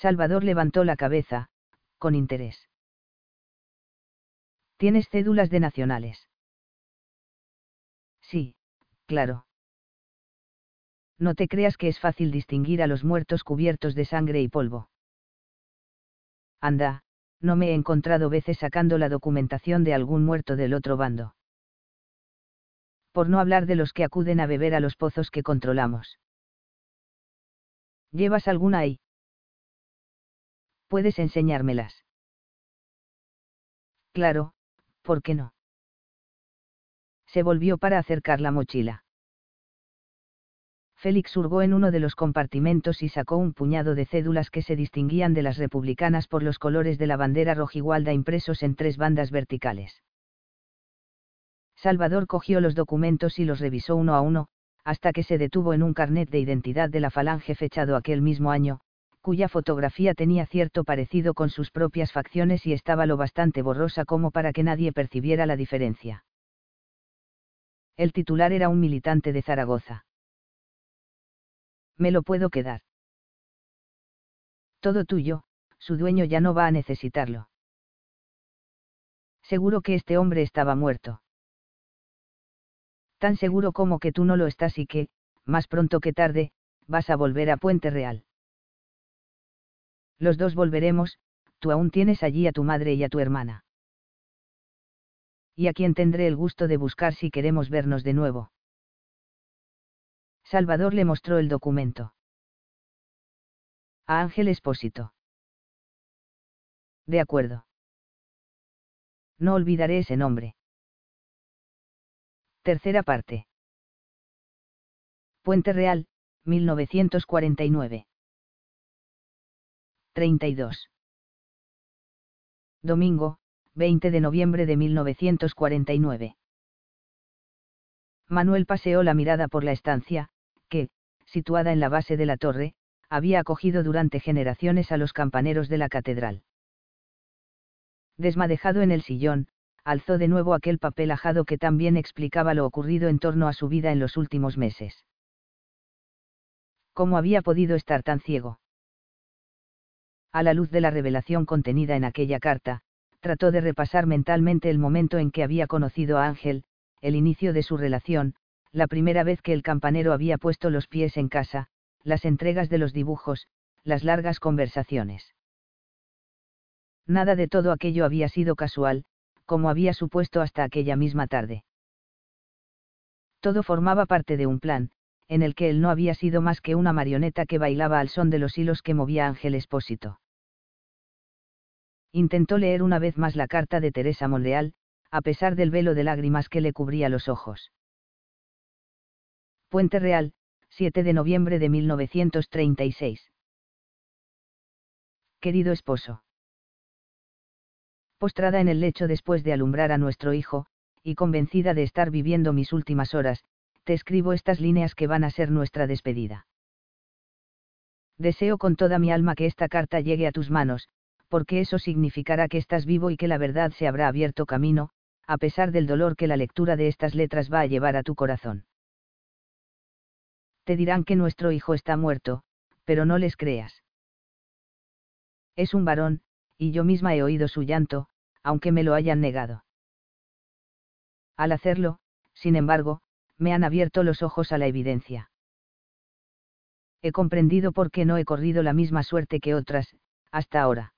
Salvador levantó la cabeza, con interés. ¿Tienes cédulas de nacionales? Sí, claro. No te creas que es fácil distinguir a los muertos cubiertos de sangre y polvo. Anda, no me he encontrado veces sacando la documentación de algún muerto del otro bando. Por no hablar de los que acuden a beber a los pozos que controlamos. ¿Llevas alguna ahí? ¿Puedes enseñármelas? Claro, ¿por qué no? Se volvió para acercar la mochila. Félix hurgó en uno de los compartimentos y sacó un puñado de cédulas que se distinguían de las republicanas por los colores de la bandera rojigualda impresos en tres bandas verticales. Salvador cogió los documentos y los revisó uno a uno, hasta que se detuvo en un carnet de identidad de la Falange fechado aquel mismo año, cuya fotografía tenía cierto parecido con sus propias facciones y estaba lo bastante borrosa como para que nadie percibiera la diferencia. El titular era un militante de Zaragoza. Me lo puedo quedar. Todo tuyo, su dueño ya no va a necesitarlo. Seguro que este hombre estaba muerto. Tan seguro como que tú no lo estás y que, más pronto que tarde, vas a volver a Puente Real los dos volveremos, tú aún tienes allí a tu madre y a tu hermana. Y a quien tendré el gusto de buscar si queremos vernos de nuevo. Salvador le mostró el documento. A Ángel Espósito. De acuerdo. No olvidaré ese nombre. Tercera parte. Puente Real, 1949. 32. Domingo, 20 de noviembre de 1949. Manuel paseó la mirada por la estancia, que, situada en la base de la torre, había acogido durante generaciones a los campaneros de la catedral. Desmadejado en el sillón, alzó de nuevo aquel papel ajado que también explicaba lo ocurrido en torno a su vida en los últimos meses. ¿Cómo había podido estar tan ciego? A la luz de la revelación contenida en aquella carta, trató de repasar mentalmente el momento en que había conocido a Ángel, el inicio de su relación, la primera vez que el campanero había puesto los pies en casa, las entregas de los dibujos, las largas conversaciones. Nada de todo aquello había sido casual, como había supuesto hasta aquella misma tarde. Todo formaba parte de un plan, en el que él no había sido más que una marioneta que bailaba al son de los hilos que movía Ángel Espósito. Intentó leer una vez más la carta de Teresa Monreal, a pesar del velo de lágrimas que le cubría los ojos. Puente Real, 7 de noviembre de 1936. Querido esposo. Postrada en el lecho después de alumbrar a nuestro hijo, y convencida de estar viviendo mis últimas horas, te escribo estas líneas que van a ser nuestra despedida. Deseo con toda mi alma que esta carta llegue a tus manos, porque eso significará que estás vivo y que la verdad se habrá abierto camino, a pesar del dolor que la lectura de estas letras va a llevar a tu corazón. Te dirán que nuestro hijo está muerto, pero no les creas. Es un varón, y yo misma he oído su llanto, aunque me lo hayan negado. Al hacerlo, sin embargo, me han abierto los ojos a la evidencia. He comprendido por qué no he corrido la misma suerte que otras, hasta ahora.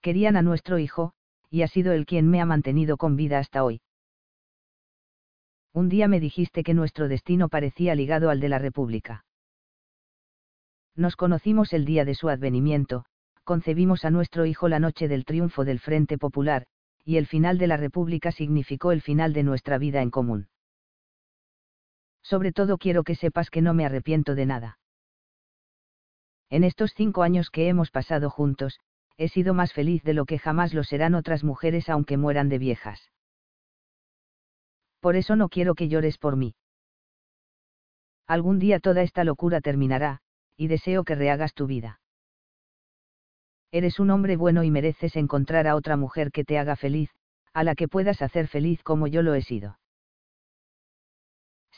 Querían a nuestro hijo, y ha sido él quien me ha mantenido con vida hasta hoy. Un día me dijiste que nuestro destino parecía ligado al de la República. Nos conocimos el día de su advenimiento, concebimos a nuestro hijo la noche del triunfo del Frente Popular, y el final de la República significó el final de nuestra vida en común. Sobre todo quiero que sepas que no me arrepiento de nada. En estos cinco años que hemos pasado juntos, he sido más feliz de lo que jamás lo serán otras mujeres aunque mueran de viejas. Por eso no quiero que llores por mí. Algún día toda esta locura terminará, y deseo que rehagas tu vida. Eres un hombre bueno y mereces encontrar a otra mujer que te haga feliz, a la que puedas hacer feliz como yo lo he sido.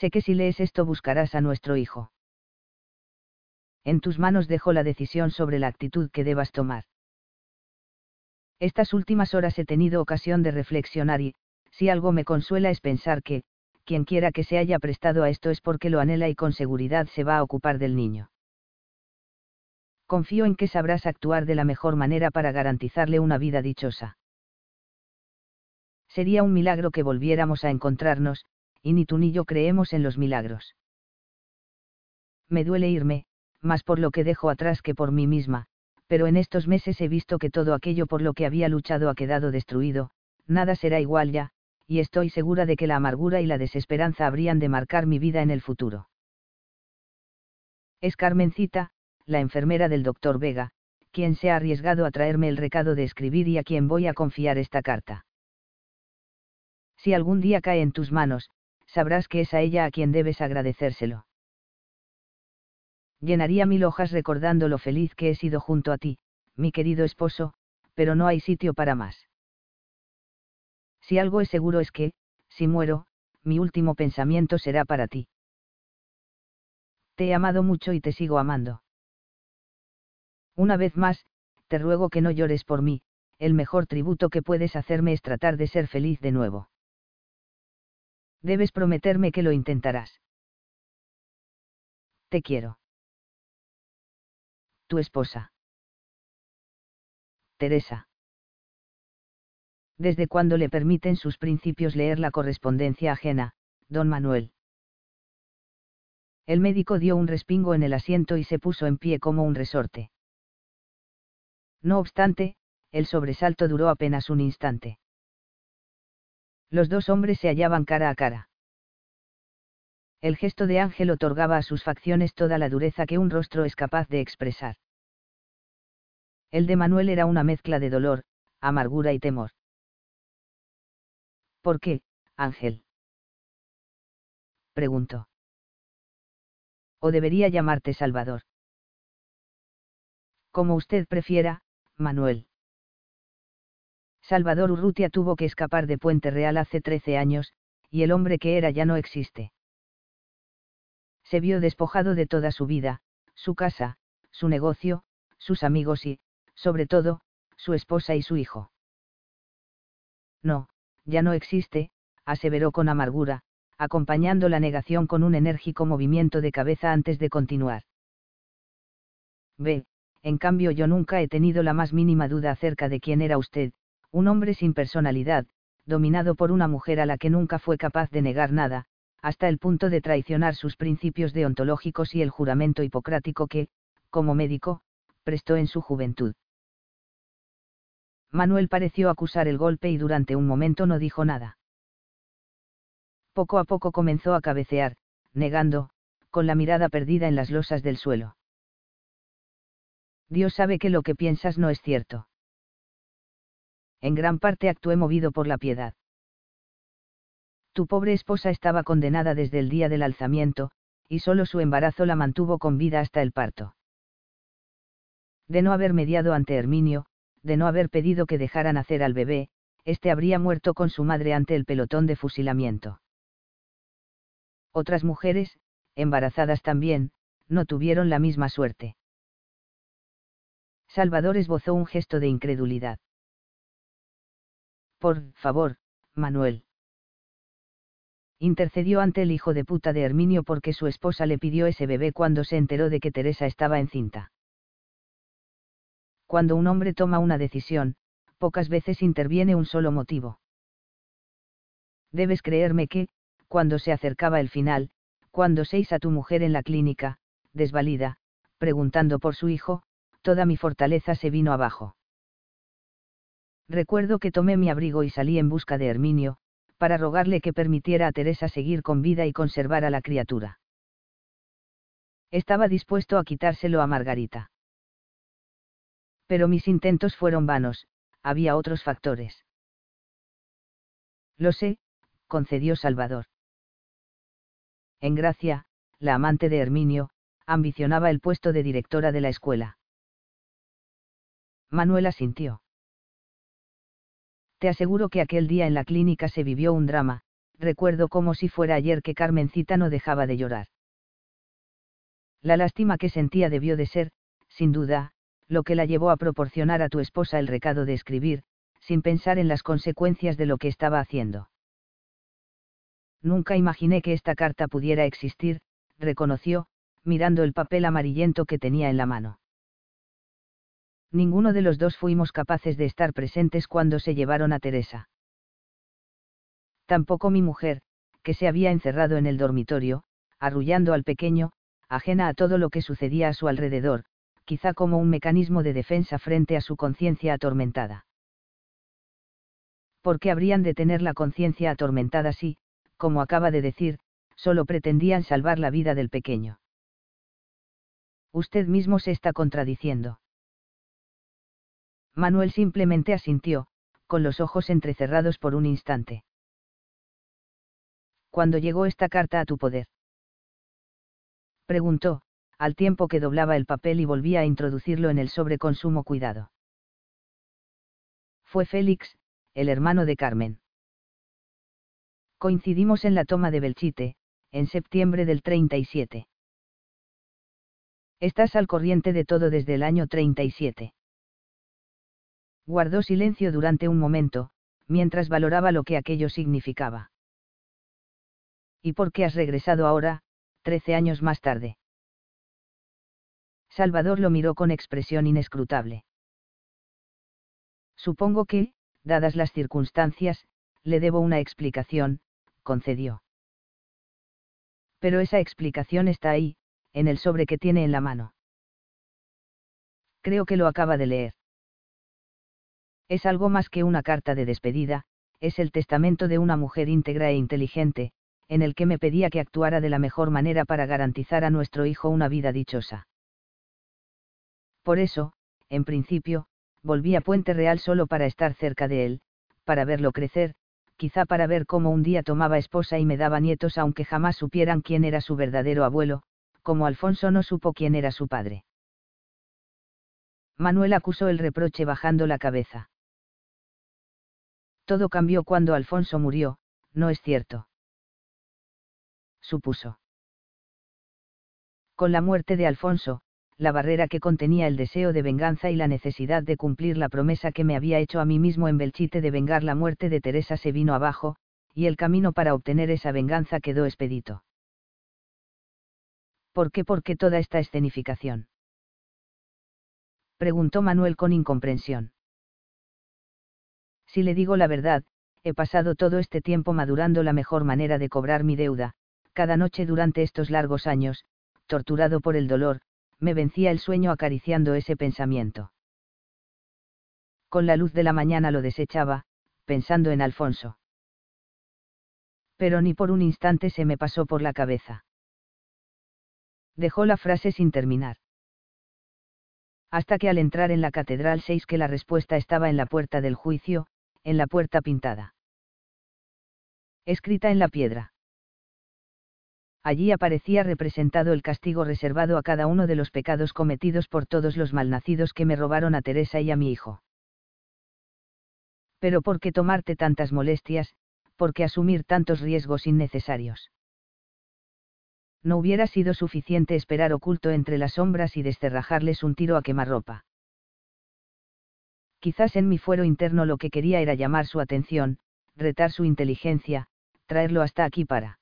Sé que si lees esto buscarás a nuestro hijo. En tus manos dejo la decisión sobre la actitud que debas tomar. Estas últimas horas he tenido ocasión de reflexionar y, si algo me consuela es pensar que, quien quiera que se haya prestado a esto es porque lo anhela y con seguridad se va a ocupar del niño. Confío en que sabrás actuar de la mejor manera para garantizarle una vida dichosa. Sería un milagro que volviéramos a encontrarnos, y ni tú ni yo creemos en los milagros. Me duele irme, más por lo que dejo atrás que por mí misma, pero en estos meses he visto que todo aquello por lo que había luchado ha quedado destruido, nada será igual ya, y estoy segura de que la amargura y la desesperanza habrían de marcar mi vida en el futuro. Es Carmencita, la enfermera del doctor Vega, quien se ha arriesgado a traerme el recado de escribir y a quien voy a confiar esta carta. Si algún día cae en tus manos, sabrás que es a ella a quien debes agradecérselo. Llenaría mil hojas recordando lo feliz que he sido junto a ti, mi querido esposo, pero no hay sitio para más. Si algo es seguro es que, si muero, mi último pensamiento será para ti. Te he amado mucho y te sigo amando. Una vez más, te ruego que no llores por mí, el mejor tributo que puedes hacerme es tratar de ser feliz de nuevo debes prometerme que lo intentarás. Te quiero. Tu esposa. Teresa. ¿Desde cuándo le permiten sus principios leer la correspondencia ajena, don Manuel? El médico dio un respingo en el asiento y se puso en pie como un resorte. No obstante, el sobresalto duró apenas un instante. Los dos hombres se hallaban cara a cara. El gesto de Ángel otorgaba a sus facciones toda la dureza que un rostro es capaz de expresar. El de Manuel era una mezcla de dolor, amargura y temor. ¿Por qué, Ángel? preguntó. ¿O debería llamarte Salvador? Como usted prefiera, Manuel. Salvador Urrutia tuvo que escapar de Puente Real hace 13 años, y el hombre que era ya no existe. Se vio despojado de toda su vida, su casa, su negocio, sus amigos y, sobre todo, su esposa y su hijo. No, ya no existe, aseveró con amargura, acompañando la negación con un enérgico movimiento de cabeza antes de continuar. Ve, en cambio yo nunca he tenido la más mínima duda acerca de quién era usted, un hombre sin personalidad, dominado por una mujer a la que nunca fue capaz de negar nada, hasta el punto de traicionar sus principios deontológicos y el juramento hipocrático que, como médico, prestó en su juventud. Manuel pareció acusar el golpe y durante un momento no dijo nada. Poco a poco comenzó a cabecear, negando, con la mirada perdida en las losas del suelo. Dios sabe que lo que piensas no es cierto en gran parte actué movido por la piedad. Tu pobre esposa estaba condenada desde el día del alzamiento, y solo su embarazo la mantuvo con vida hasta el parto. De no haber mediado ante Herminio, de no haber pedido que dejaran hacer al bebé, éste habría muerto con su madre ante el pelotón de fusilamiento. Otras mujeres, embarazadas también, no tuvieron la misma suerte. Salvador esbozó un gesto de incredulidad. Por favor, Manuel. Intercedió ante el hijo de puta de Herminio porque su esposa le pidió ese bebé cuando se enteró de que Teresa estaba encinta. Cuando un hombre toma una decisión, pocas veces interviene un solo motivo. Debes creerme que, cuando se acercaba el final, cuando seis a tu mujer en la clínica, desvalida, preguntando por su hijo, toda mi fortaleza se vino abajo. Recuerdo que tomé mi abrigo y salí en busca de Herminio, para rogarle que permitiera a Teresa seguir con vida y conservar a la criatura. Estaba dispuesto a quitárselo a Margarita. Pero mis intentos fueron vanos, había otros factores. Lo sé, concedió Salvador. En Gracia, la amante de Herminio, ambicionaba el puesto de directora de la escuela. Manuela sintió. Te aseguro que aquel día en la clínica se vivió un drama, recuerdo como si fuera ayer que Carmencita no dejaba de llorar. La lástima que sentía debió de ser, sin duda, lo que la llevó a proporcionar a tu esposa el recado de escribir, sin pensar en las consecuencias de lo que estaba haciendo. Nunca imaginé que esta carta pudiera existir, reconoció, mirando el papel amarillento que tenía en la mano. Ninguno de los dos fuimos capaces de estar presentes cuando se llevaron a Teresa. Tampoco mi mujer, que se había encerrado en el dormitorio, arrullando al pequeño, ajena a todo lo que sucedía a su alrededor, quizá como un mecanismo de defensa frente a su conciencia atormentada. ¿Por qué habrían de tener la conciencia atormentada si, como acaba de decir, solo pretendían salvar la vida del pequeño? Usted mismo se está contradiciendo. Manuel simplemente asintió, con los ojos entrecerrados por un instante. ¿Cuándo llegó esta carta a tu poder? Preguntó, al tiempo que doblaba el papel y volvía a introducirlo en el sobre con sumo cuidado. Fue Félix, el hermano de Carmen. Coincidimos en la toma de Belchite, en septiembre del 37. Estás al corriente de todo desde el año 37. Guardó silencio durante un momento, mientras valoraba lo que aquello significaba. ¿Y por qué has regresado ahora, trece años más tarde? Salvador lo miró con expresión inescrutable. Supongo que, dadas las circunstancias, le debo una explicación, concedió. Pero esa explicación está ahí, en el sobre que tiene en la mano. Creo que lo acaba de leer. Es algo más que una carta de despedida, es el testamento de una mujer íntegra e inteligente, en el que me pedía que actuara de la mejor manera para garantizar a nuestro hijo una vida dichosa. Por eso, en principio, volví a Puente Real solo para estar cerca de él, para verlo crecer, quizá para ver cómo un día tomaba esposa y me daba nietos aunque jamás supieran quién era su verdadero abuelo, como Alfonso no supo quién era su padre. Manuel acusó el reproche bajando la cabeza. Todo cambió cuando Alfonso murió, ¿no es cierto? Supuso. Con la muerte de Alfonso, la barrera que contenía el deseo de venganza y la necesidad de cumplir la promesa que me había hecho a mí mismo en Belchite de vengar la muerte de Teresa se vino abajo, y el camino para obtener esa venganza quedó expedito. ¿Por qué por qué toda esta escenificación? Preguntó Manuel con incomprensión. Si le digo la verdad, he pasado todo este tiempo madurando la mejor manera de cobrar mi deuda, cada noche durante estos largos años, torturado por el dolor, me vencía el sueño acariciando ese pensamiento. Con la luz de la mañana lo desechaba, pensando en Alfonso. Pero ni por un instante se me pasó por la cabeza. Dejó la frase sin terminar. Hasta que al entrar en la catedral seis que la respuesta estaba en la puerta del juicio, en la puerta pintada. Escrita en la piedra. Allí aparecía representado el castigo reservado a cada uno de los pecados cometidos por todos los malnacidos que me robaron a Teresa y a mi hijo. Pero ¿por qué tomarte tantas molestias, por qué asumir tantos riesgos innecesarios? no hubiera sido suficiente esperar oculto entre las sombras y descerrajarles un tiro a quemarropa. Quizás en mi fuero interno lo que quería era llamar su atención, retar su inteligencia, traerlo hasta aquí para.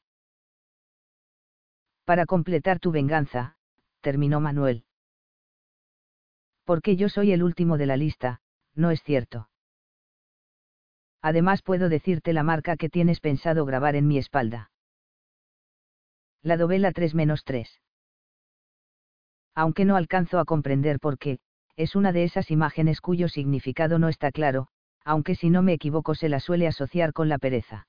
Para completar tu venganza, terminó Manuel. Porque yo soy el último de la lista, no es cierto. Además puedo decirte la marca que tienes pensado grabar en mi espalda la dovela 3-3. Aunque no alcanzo a comprender por qué, es una de esas imágenes cuyo significado no está claro, aunque si no me equivoco se la suele asociar con la pereza.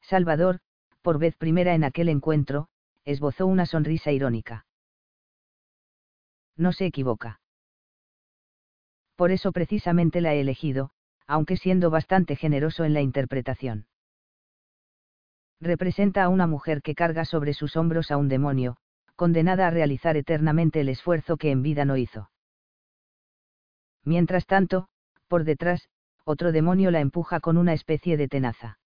Salvador, por vez primera en aquel encuentro, esbozó una sonrisa irónica. No se equivoca. Por eso precisamente la he elegido, aunque siendo bastante generoso en la interpretación. Representa a una mujer que carga sobre sus hombros a un demonio, condenada a realizar eternamente el esfuerzo que en vida no hizo. Mientras tanto, por detrás, otro demonio la empuja con una especie de tenaza.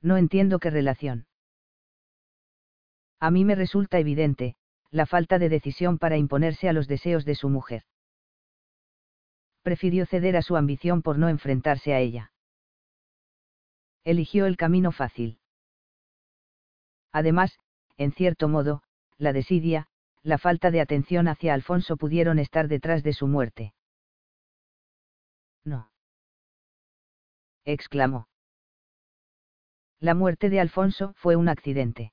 No entiendo qué relación. A mí me resulta evidente, la falta de decisión para imponerse a los deseos de su mujer. Prefirió ceder a su ambición por no enfrentarse a ella. Eligió el camino fácil. Además, en cierto modo, la desidia, la falta de atención hacia Alfonso pudieron estar detrás de su muerte. No. exclamó. La muerte de Alfonso fue un accidente.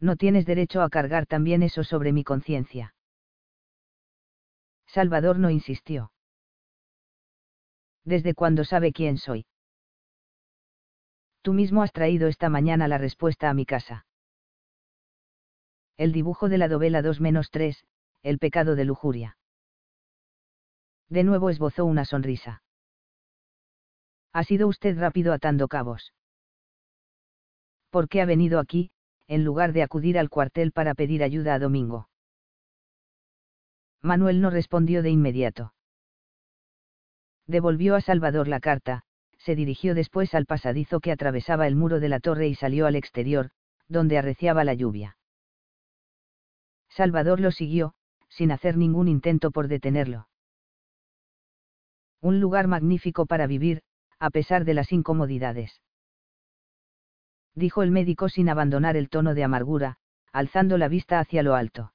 No tienes derecho a cargar también eso sobre mi conciencia. Salvador no insistió. ¿Desde cuándo sabe quién soy? Tú mismo has traído esta mañana la respuesta a mi casa. El dibujo de la dovela 2-3, el pecado de lujuria. De nuevo esbozó una sonrisa. Ha sido usted rápido atando cabos. ¿Por qué ha venido aquí, en lugar de acudir al cuartel para pedir ayuda a Domingo? Manuel no respondió de inmediato. Devolvió a Salvador la carta, se dirigió después al pasadizo que atravesaba el muro de la torre y salió al exterior, donde arreciaba la lluvia. Salvador lo siguió, sin hacer ningún intento por detenerlo. Un lugar magnífico para vivir, a pesar de las incomodidades. Dijo el médico sin abandonar el tono de amargura, alzando la vista hacia lo alto.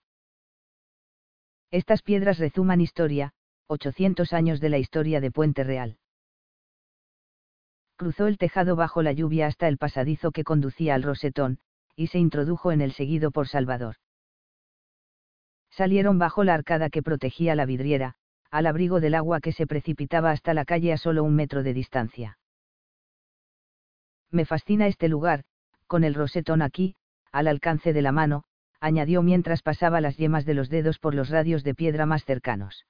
Estas piedras rezuman historia, 800 años de la historia de Puente Real. Cruzó el tejado bajo la lluvia hasta el pasadizo que conducía al rosetón, y se introdujo en el seguido por Salvador. Salieron bajo la arcada que protegía la vidriera, al abrigo del agua que se precipitaba hasta la calle a solo un metro de distancia. Me fascina este lugar, con el rosetón aquí, al alcance de la mano, añadió mientras pasaba las yemas de los dedos por los radios de piedra más cercanos.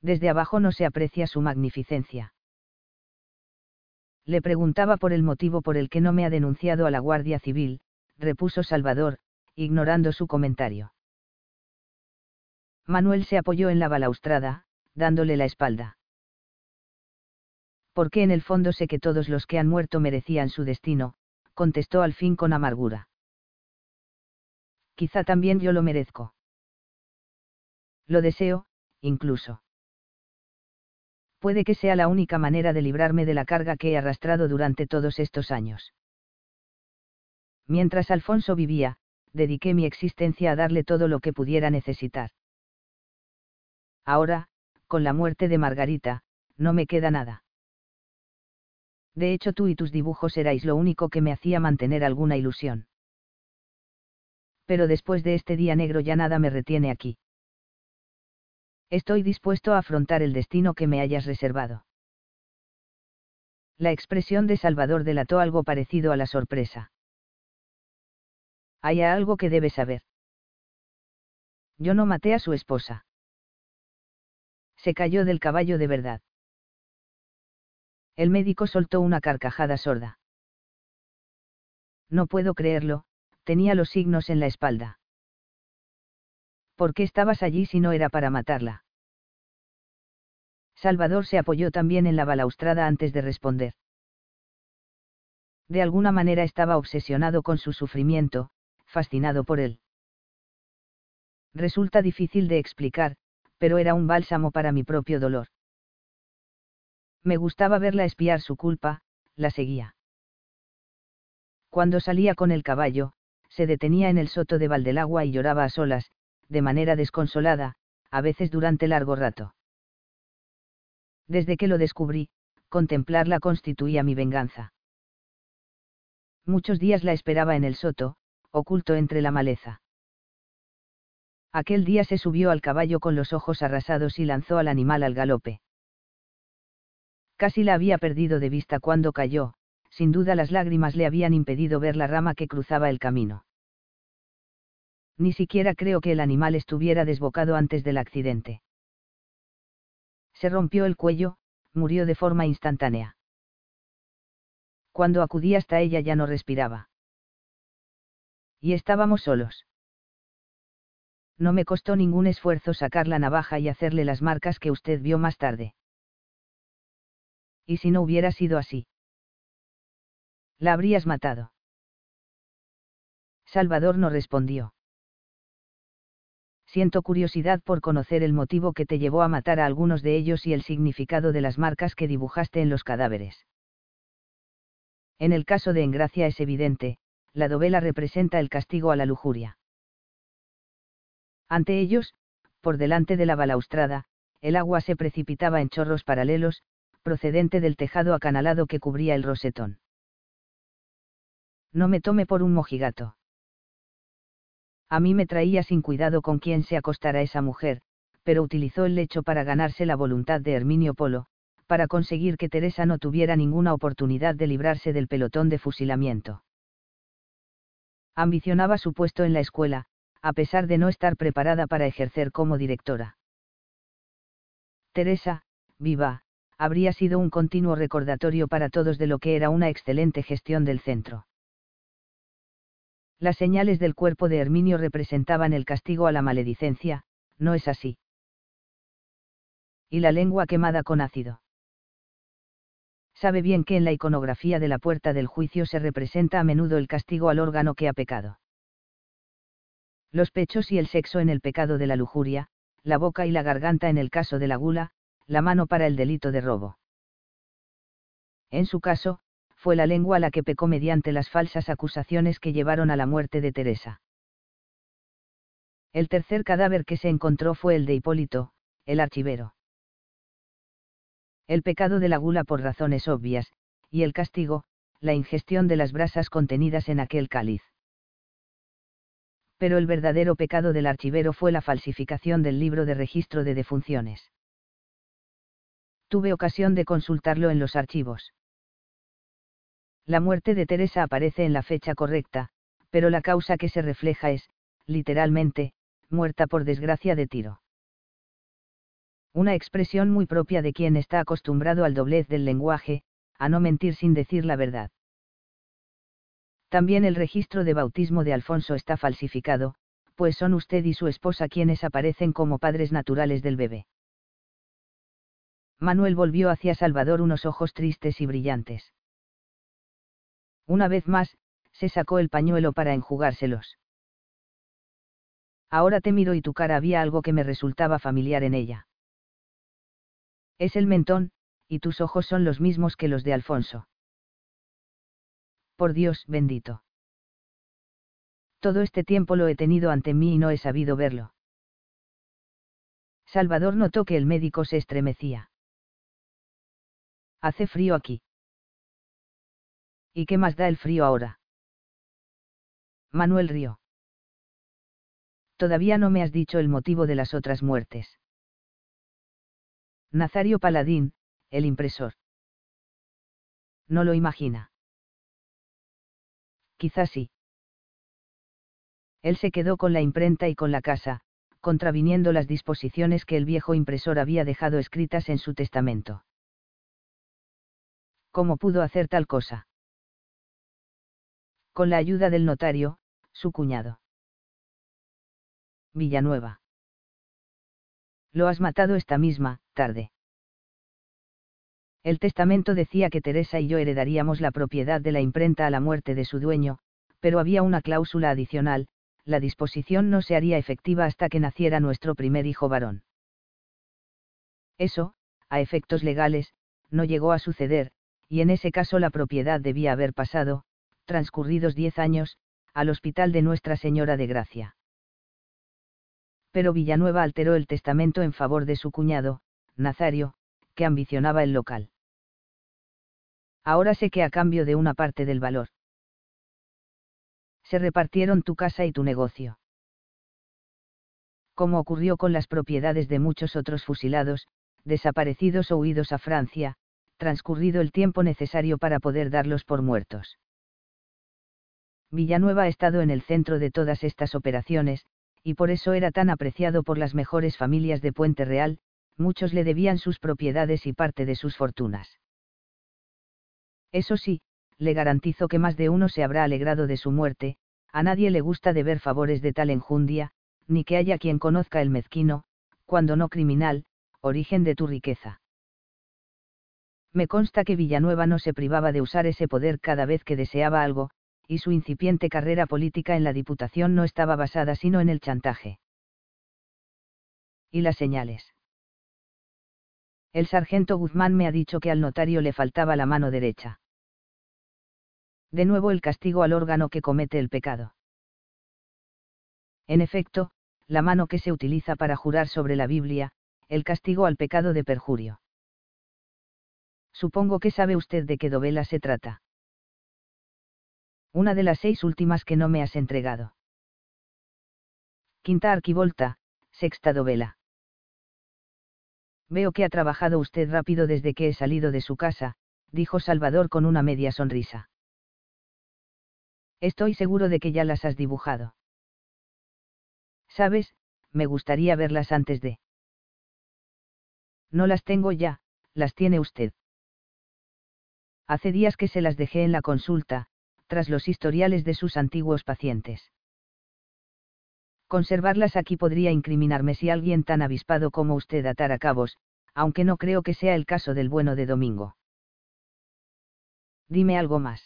Desde abajo no se aprecia su magnificencia. Le preguntaba por el motivo por el que no me ha denunciado a la Guardia Civil, repuso Salvador, ignorando su comentario. Manuel se apoyó en la balaustrada, dándole la espalda. Porque en el fondo sé que todos los que han muerto merecían su destino, contestó al fin con amargura. Quizá también yo lo merezco. Lo deseo, incluso. Puede que sea la única manera de librarme de la carga que he arrastrado durante todos estos años. Mientras Alfonso vivía, dediqué mi existencia a darle todo lo que pudiera necesitar. Ahora, con la muerte de Margarita, no me queda nada. De hecho tú y tus dibujos erais lo único que me hacía mantener alguna ilusión. Pero después de este día negro ya nada me retiene aquí. Estoy dispuesto a afrontar el destino que me hayas reservado. La expresión de Salvador delató algo parecido a la sorpresa. Hay algo que debes saber. Yo no maté a su esposa se cayó del caballo de verdad. El médico soltó una carcajada sorda. No puedo creerlo, tenía los signos en la espalda. ¿Por qué estabas allí si no era para matarla? Salvador se apoyó también en la balaustrada antes de responder. De alguna manera estaba obsesionado con su sufrimiento, fascinado por él. Resulta difícil de explicar, pero era un bálsamo para mi propio dolor. Me gustaba verla espiar su culpa, la seguía. Cuando salía con el caballo, se detenía en el soto de Valdelagua y lloraba a solas, de manera desconsolada, a veces durante largo rato. Desde que lo descubrí, contemplarla constituía mi venganza. Muchos días la esperaba en el soto, oculto entre la maleza. Aquel día se subió al caballo con los ojos arrasados y lanzó al animal al galope. Casi la había perdido de vista cuando cayó, sin duda las lágrimas le habían impedido ver la rama que cruzaba el camino. Ni siquiera creo que el animal estuviera desbocado antes del accidente. Se rompió el cuello, murió de forma instantánea. Cuando acudí hasta ella ya no respiraba. Y estábamos solos. No me costó ningún esfuerzo sacar la navaja y hacerle las marcas que usted vio más tarde. ¿Y si no hubiera sido así? La habrías matado. Salvador no respondió. Siento curiosidad por conocer el motivo que te llevó a matar a algunos de ellos y el significado de las marcas que dibujaste en los cadáveres. En el caso de Engracia es evidente, la dovela representa el castigo a la lujuria. Ante ellos, por delante de la balaustrada, el agua se precipitaba en chorros paralelos, procedente del tejado acanalado que cubría el rosetón. No me tome por un mojigato. A mí me traía sin cuidado con quién se acostara esa mujer, pero utilizó el lecho para ganarse la voluntad de Herminio Polo, para conseguir que Teresa no tuviera ninguna oportunidad de librarse del pelotón de fusilamiento. Ambicionaba su puesto en la escuela, a pesar de no estar preparada para ejercer como directora. Teresa, viva, habría sido un continuo recordatorio para todos de lo que era una excelente gestión del centro. Las señales del cuerpo de Herminio representaban el castigo a la maledicencia, ¿no es así? Y la lengua quemada con ácido. Sabe bien que en la iconografía de la puerta del juicio se representa a menudo el castigo al órgano que ha pecado los pechos y el sexo en el pecado de la lujuria, la boca y la garganta en el caso de la gula, la mano para el delito de robo. En su caso, fue la lengua la que pecó mediante las falsas acusaciones que llevaron a la muerte de Teresa. El tercer cadáver que se encontró fue el de Hipólito, el archivero. El pecado de la gula por razones obvias, y el castigo, la ingestión de las brasas contenidas en aquel cáliz pero el verdadero pecado del archivero fue la falsificación del libro de registro de defunciones. Tuve ocasión de consultarlo en los archivos. La muerte de Teresa aparece en la fecha correcta, pero la causa que se refleja es, literalmente, muerta por desgracia de tiro. Una expresión muy propia de quien está acostumbrado al doblez del lenguaje, a no mentir sin decir la verdad. También el registro de bautismo de Alfonso está falsificado, pues son usted y su esposa quienes aparecen como padres naturales del bebé. Manuel volvió hacia Salvador unos ojos tristes y brillantes. Una vez más, se sacó el pañuelo para enjugárselos. Ahora te miro y tu cara había algo que me resultaba familiar en ella. Es el mentón, y tus ojos son los mismos que los de Alfonso por Dios bendito. Todo este tiempo lo he tenido ante mí y no he sabido verlo. Salvador notó que el médico se estremecía. Hace frío aquí. ¿Y qué más da el frío ahora? Manuel rió. Todavía no me has dicho el motivo de las otras muertes. Nazario Paladín, el impresor. No lo imagina quizás sí. Él se quedó con la imprenta y con la casa, contraviniendo las disposiciones que el viejo impresor había dejado escritas en su testamento. ¿Cómo pudo hacer tal cosa? Con la ayuda del notario, su cuñado. Villanueva. Lo has matado esta misma, tarde. El testamento decía que Teresa y yo heredaríamos la propiedad de la imprenta a la muerte de su dueño, pero había una cláusula adicional, la disposición no se haría efectiva hasta que naciera nuestro primer hijo varón. Eso, a efectos legales, no llegó a suceder, y en ese caso la propiedad debía haber pasado, transcurridos diez años, al hospital de Nuestra Señora de Gracia. Pero Villanueva alteró el testamento en favor de su cuñado, Nazario, que ambicionaba el local. Ahora sé que a cambio de una parte del valor. Se repartieron tu casa y tu negocio. Como ocurrió con las propiedades de muchos otros fusilados, desaparecidos o huidos a Francia, transcurrido el tiempo necesario para poder darlos por muertos. Villanueva ha estado en el centro de todas estas operaciones, y por eso era tan apreciado por las mejores familias de Puente Real, muchos le debían sus propiedades y parte de sus fortunas. Eso sí, le garantizo que más de uno se habrá alegrado de su muerte, a nadie le gusta deber favores de tal enjundia, ni que haya quien conozca el mezquino, cuando no criminal, origen de tu riqueza. Me consta que Villanueva no se privaba de usar ese poder cada vez que deseaba algo, y su incipiente carrera política en la Diputación no estaba basada sino en el chantaje. Y las señales. El sargento Guzmán me ha dicho que al notario le faltaba la mano derecha. De nuevo el castigo al órgano que comete el pecado. En efecto, la mano que se utiliza para jurar sobre la Biblia, el castigo al pecado de perjurio. Supongo que sabe usted de qué dovela se trata. Una de las seis últimas que no me has entregado. Quinta arquivolta, sexta dovela. Veo que ha trabajado usted rápido desde que he salido de su casa, dijo Salvador con una media sonrisa. Estoy seguro de que ya las has dibujado. Sabes, me gustaría verlas antes de. No las tengo ya, las tiene usted. Hace días que se las dejé en la consulta, tras los historiales de sus antiguos pacientes. Conservarlas aquí podría incriminarme si alguien tan avispado como usted atara cabos, aunque no creo que sea el caso del bueno de Domingo. Dime algo más.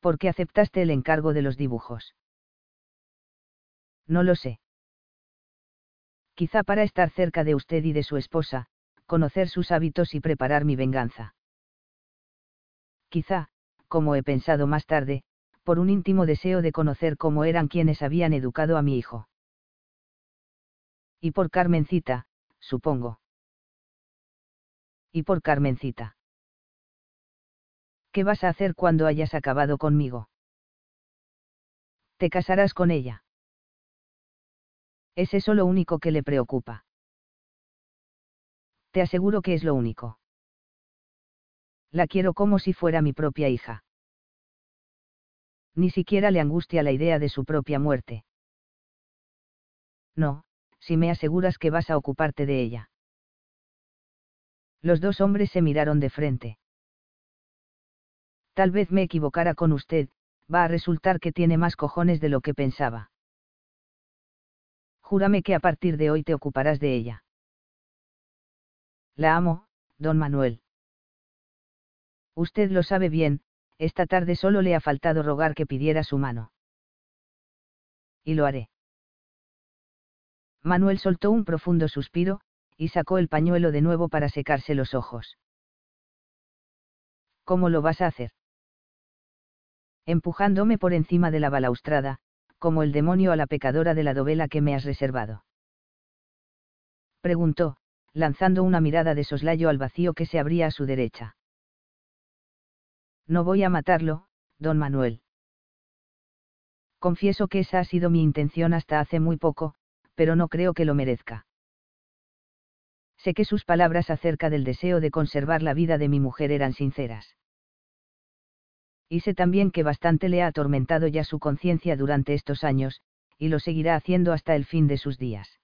¿Por qué aceptaste el encargo de los dibujos? No lo sé. Quizá para estar cerca de usted y de su esposa, conocer sus hábitos y preparar mi venganza. Quizá, como he pensado más tarde, por un íntimo deseo de conocer cómo eran quienes habían educado a mi hijo. Y por Carmencita, supongo. Y por Carmencita. ¿Qué vas a hacer cuando hayas acabado conmigo? Te casarás con ella. ¿Es eso lo único que le preocupa? Te aseguro que es lo único. La quiero como si fuera mi propia hija. Ni siquiera le angustia la idea de su propia muerte. No, si me aseguras que vas a ocuparte de ella. Los dos hombres se miraron de frente. Tal vez me equivocara con usted, va a resultar que tiene más cojones de lo que pensaba. Júrame que a partir de hoy te ocuparás de ella. La amo, don Manuel. Usted lo sabe bien, esta tarde solo le ha faltado rogar que pidiera su mano. Y lo haré. Manuel soltó un profundo suspiro, y sacó el pañuelo de nuevo para secarse los ojos. ¿Cómo lo vas a hacer? Empujándome por encima de la balaustrada, como el demonio a la pecadora de la dovela que me has reservado. Preguntó, lanzando una mirada de soslayo al vacío que se abría a su derecha. No voy a matarlo, don Manuel. Confieso que esa ha sido mi intención hasta hace muy poco, pero no creo que lo merezca. Sé que sus palabras acerca del deseo de conservar la vida de mi mujer eran sinceras. Y sé también que bastante le ha atormentado ya su conciencia durante estos años, y lo seguirá haciendo hasta el fin de sus días.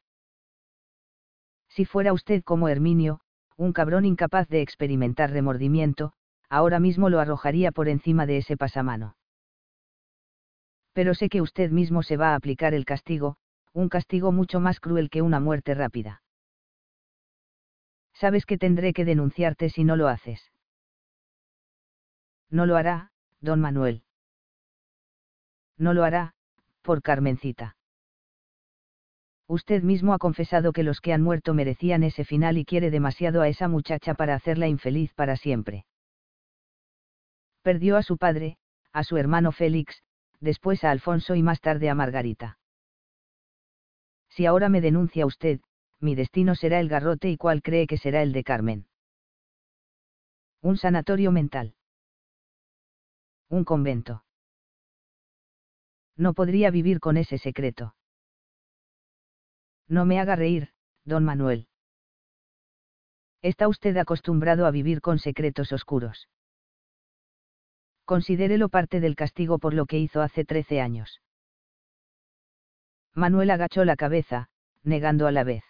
Si fuera usted como Herminio, un cabrón incapaz de experimentar remordimiento, ahora mismo lo arrojaría por encima de ese pasamano. Pero sé que usted mismo se va a aplicar el castigo, un castigo mucho más cruel que una muerte rápida. Sabes que tendré que denunciarte si no lo haces. No lo hará, don Manuel. No lo hará, por Carmencita. Usted mismo ha confesado que los que han muerto merecían ese final y quiere demasiado a esa muchacha para hacerla infeliz para siempre. Perdió a su padre, a su hermano Félix, después a Alfonso y más tarde a Margarita. Si ahora me denuncia usted, mi destino será el garrote y cuál cree que será el de Carmen. Un sanatorio mental. Un convento. No podría vivir con ese secreto. No me haga reír, don Manuel. Está usted acostumbrado a vivir con secretos oscuros Considérelo parte del castigo por lo que hizo hace trece años. Manuel agachó la cabeza, negando a la vez.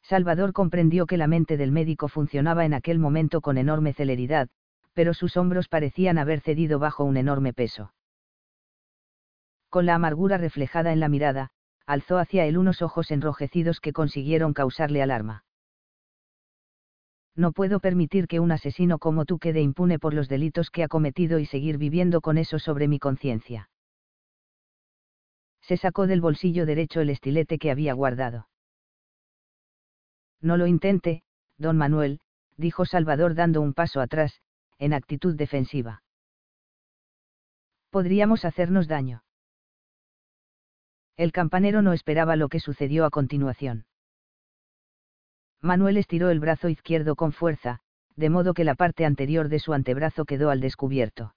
Salvador comprendió que la mente del médico funcionaba en aquel momento con enorme celeridad, pero sus hombros parecían haber cedido bajo un enorme peso. Con la amargura reflejada en la mirada, alzó hacia él unos ojos enrojecidos que consiguieron causarle alarma. No puedo permitir que un asesino como tú quede impune por los delitos que ha cometido y seguir viviendo con eso sobre mi conciencia. Se sacó del bolsillo derecho el estilete que había guardado. No lo intente, don Manuel, dijo Salvador dando un paso atrás, en actitud defensiva. Podríamos hacernos daño. El campanero no esperaba lo que sucedió a continuación. Manuel estiró el brazo izquierdo con fuerza, de modo que la parte anterior de su antebrazo quedó al descubierto.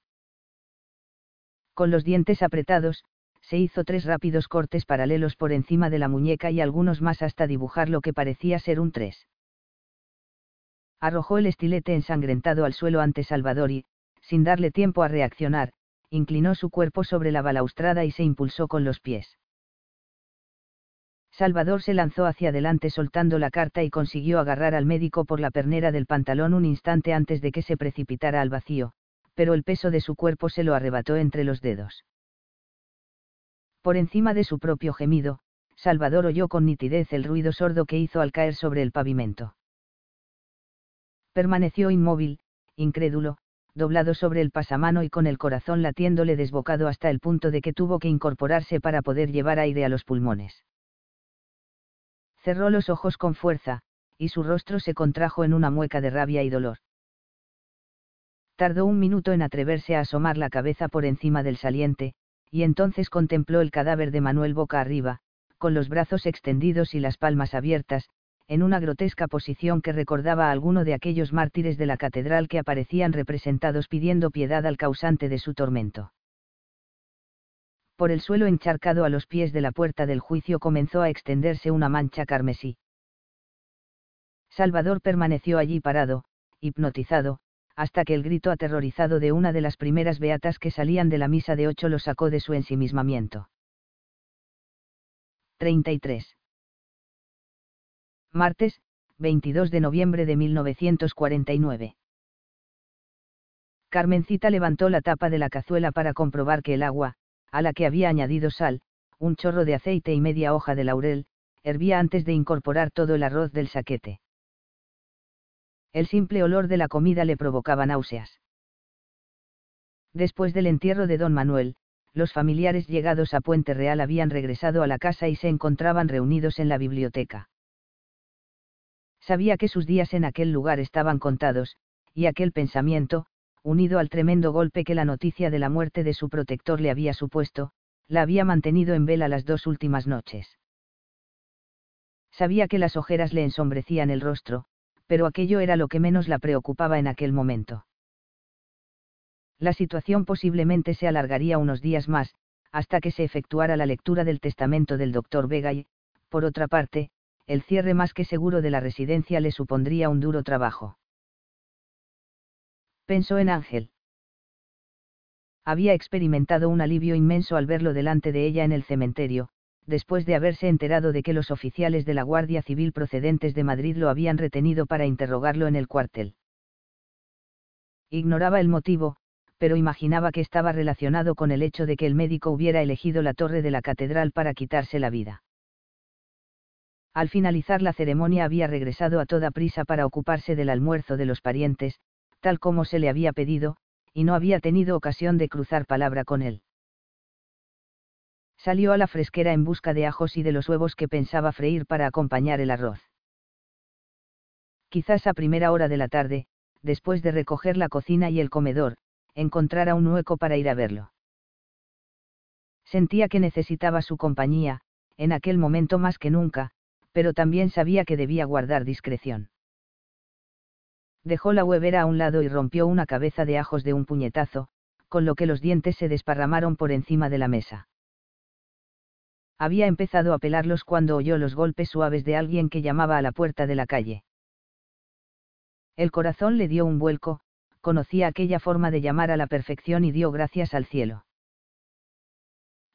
Con los dientes apretados, se hizo tres rápidos cortes paralelos por encima de la muñeca y algunos más hasta dibujar lo que parecía ser un tres. Arrojó el estilete ensangrentado al suelo ante Salvador y, sin darle tiempo a reaccionar, inclinó su cuerpo sobre la balaustrada y se impulsó con los pies. Salvador se lanzó hacia adelante soltando la carta y consiguió agarrar al médico por la pernera del pantalón un instante antes de que se precipitara al vacío, pero el peso de su cuerpo se lo arrebató entre los dedos. Por encima de su propio gemido, Salvador oyó con nitidez el ruido sordo que hizo al caer sobre el pavimento. Permaneció inmóvil, incrédulo, doblado sobre el pasamano y con el corazón latiéndole desbocado hasta el punto de que tuvo que incorporarse para poder llevar aire a los pulmones. Cerró los ojos con fuerza, y su rostro se contrajo en una mueca de rabia y dolor. Tardó un minuto en atreverse a asomar la cabeza por encima del saliente, y entonces contempló el cadáver de Manuel boca arriba, con los brazos extendidos y las palmas abiertas, en una grotesca posición que recordaba a alguno de aquellos mártires de la catedral que aparecían representados pidiendo piedad al causante de su tormento. Por el suelo encharcado a los pies de la puerta del juicio comenzó a extenderse una mancha carmesí. Salvador permaneció allí parado, hipnotizado, hasta que el grito aterrorizado de una de las primeras beatas que salían de la misa de ocho lo sacó de su ensimismamiento. 33. Martes, 22 de noviembre de 1949. Carmencita levantó la tapa de la cazuela para comprobar que el agua, a la que había añadido sal, un chorro de aceite y media hoja de laurel, hervía antes de incorporar todo el arroz del saquete. El simple olor de la comida le provocaba náuseas. Después del entierro de don Manuel, los familiares llegados a Puente Real habían regresado a la casa y se encontraban reunidos en la biblioteca. Sabía que sus días en aquel lugar estaban contados, y aquel pensamiento, unido al tremendo golpe que la noticia de la muerte de su protector le había supuesto, la había mantenido en vela las dos últimas noches. Sabía que las ojeras le ensombrecían el rostro, pero aquello era lo que menos la preocupaba en aquel momento. La situación posiblemente se alargaría unos días más, hasta que se efectuara la lectura del testamento del doctor Vega y, por otra parte, el cierre más que seguro de la residencia le supondría un duro trabajo. Pensó en Ángel. Había experimentado un alivio inmenso al verlo delante de ella en el cementerio, después de haberse enterado de que los oficiales de la Guardia Civil procedentes de Madrid lo habían retenido para interrogarlo en el cuartel. Ignoraba el motivo, pero imaginaba que estaba relacionado con el hecho de que el médico hubiera elegido la torre de la catedral para quitarse la vida. Al finalizar la ceremonia había regresado a toda prisa para ocuparse del almuerzo de los parientes, tal como se le había pedido, y no había tenido ocasión de cruzar palabra con él. Salió a la fresquera en busca de ajos y de los huevos que pensaba freír para acompañar el arroz. Quizás a primera hora de la tarde, después de recoger la cocina y el comedor, encontrara un hueco para ir a verlo. Sentía que necesitaba su compañía, en aquel momento más que nunca, pero también sabía que debía guardar discreción. Dejó la huevera a un lado y rompió una cabeza de ajos de un puñetazo, con lo que los dientes se desparramaron por encima de la mesa. Había empezado a pelarlos cuando oyó los golpes suaves de alguien que llamaba a la puerta de la calle. El corazón le dio un vuelco, conocía aquella forma de llamar a la perfección y dio gracias al cielo.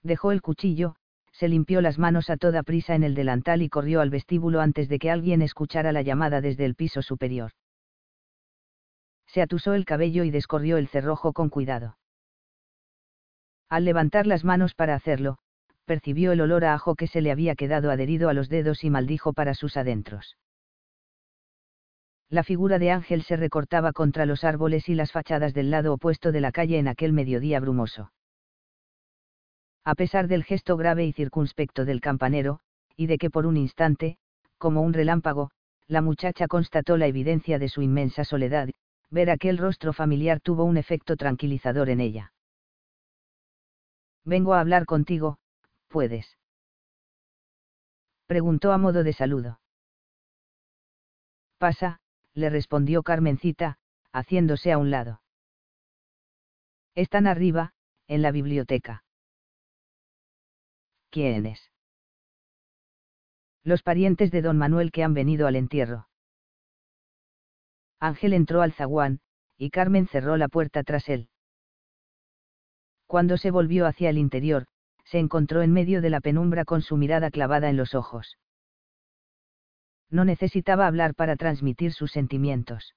Dejó el cuchillo, se limpió las manos a toda prisa en el delantal y corrió al vestíbulo antes de que alguien escuchara la llamada desde el piso superior. Se atusó el cabello y descorrió el cerrojo con cuidado. Al levantar las manos para hacerlo, percibió el olor a ajo que se le había quedado adherido a los dedos y maldijo para sus adentros. La figura de Ángel se recortaba contra los árboles y las fachadas del lado opuesto de la calle en aquel mediodía brumoso. A pesar del gesto grave y circunspecto del campanero, y de que por un instante, como un relámpago, la muchacha constató la evidencia de su inmensa soledad, ver aquel rostro familiar tuvo un efecto tranquilizador en ella. Vengo a hablar contigo, ¿puedes? Preguntó a modo de saludo. Pasa, le respondió Carmencita, haciéndose a un lado. Están arriba, en la biblioteca. ¿Quiénes? Los parientes de don Manuel que han venido al entierro. Ángel entró al zaguán, y Carmen cerró la puerta tras él. Cuando se volvió hacia el interior, se encontró en medio de la penumbra con su mirada clavada en los ojos no necesitaba hablar para transmitir sus sentimientos.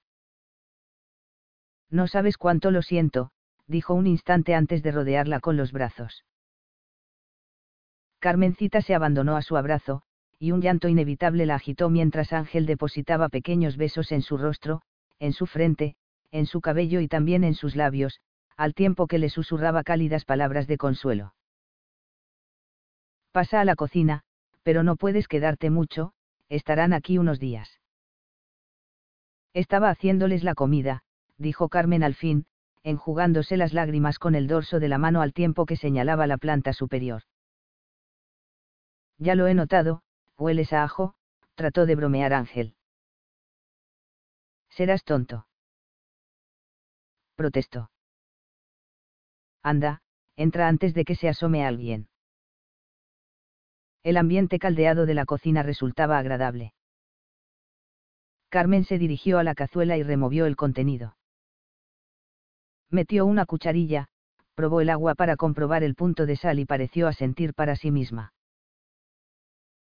No sabes cuánto lo siento, dijo un instante antes de rodearla con los brazos. Carmencita se abandonó a su abrazo, y un llanto inevitable la agitó mientras Ángel depositaba pequeños besos en su rostro, en su frente, en su cabello y también en sus labios, al tiempo que le susurraba cálidas palabras de consuelo. Pasa a la cocina, pero no puedes quedarte mucho, estarán aquí unos días. Estaba haciéndoles la comida, dijo Carmen al fin, enjugándose las lágrimas con el dorso de la mano al tiempo que señalaba la planta superior. Ya lo he notado, hueles a ajo, trató de bromear Ángel. Serás tonto. Protestó. Anda, entra antes de que se asome alguien. El ambiente caldeado de la cocina resultaba agradable. Carmen se dirigió a la cazuela y removió el contenido. Metió una cucharilla, probó el agua para comprobar el punto de sal y pareció asentir para sí misma.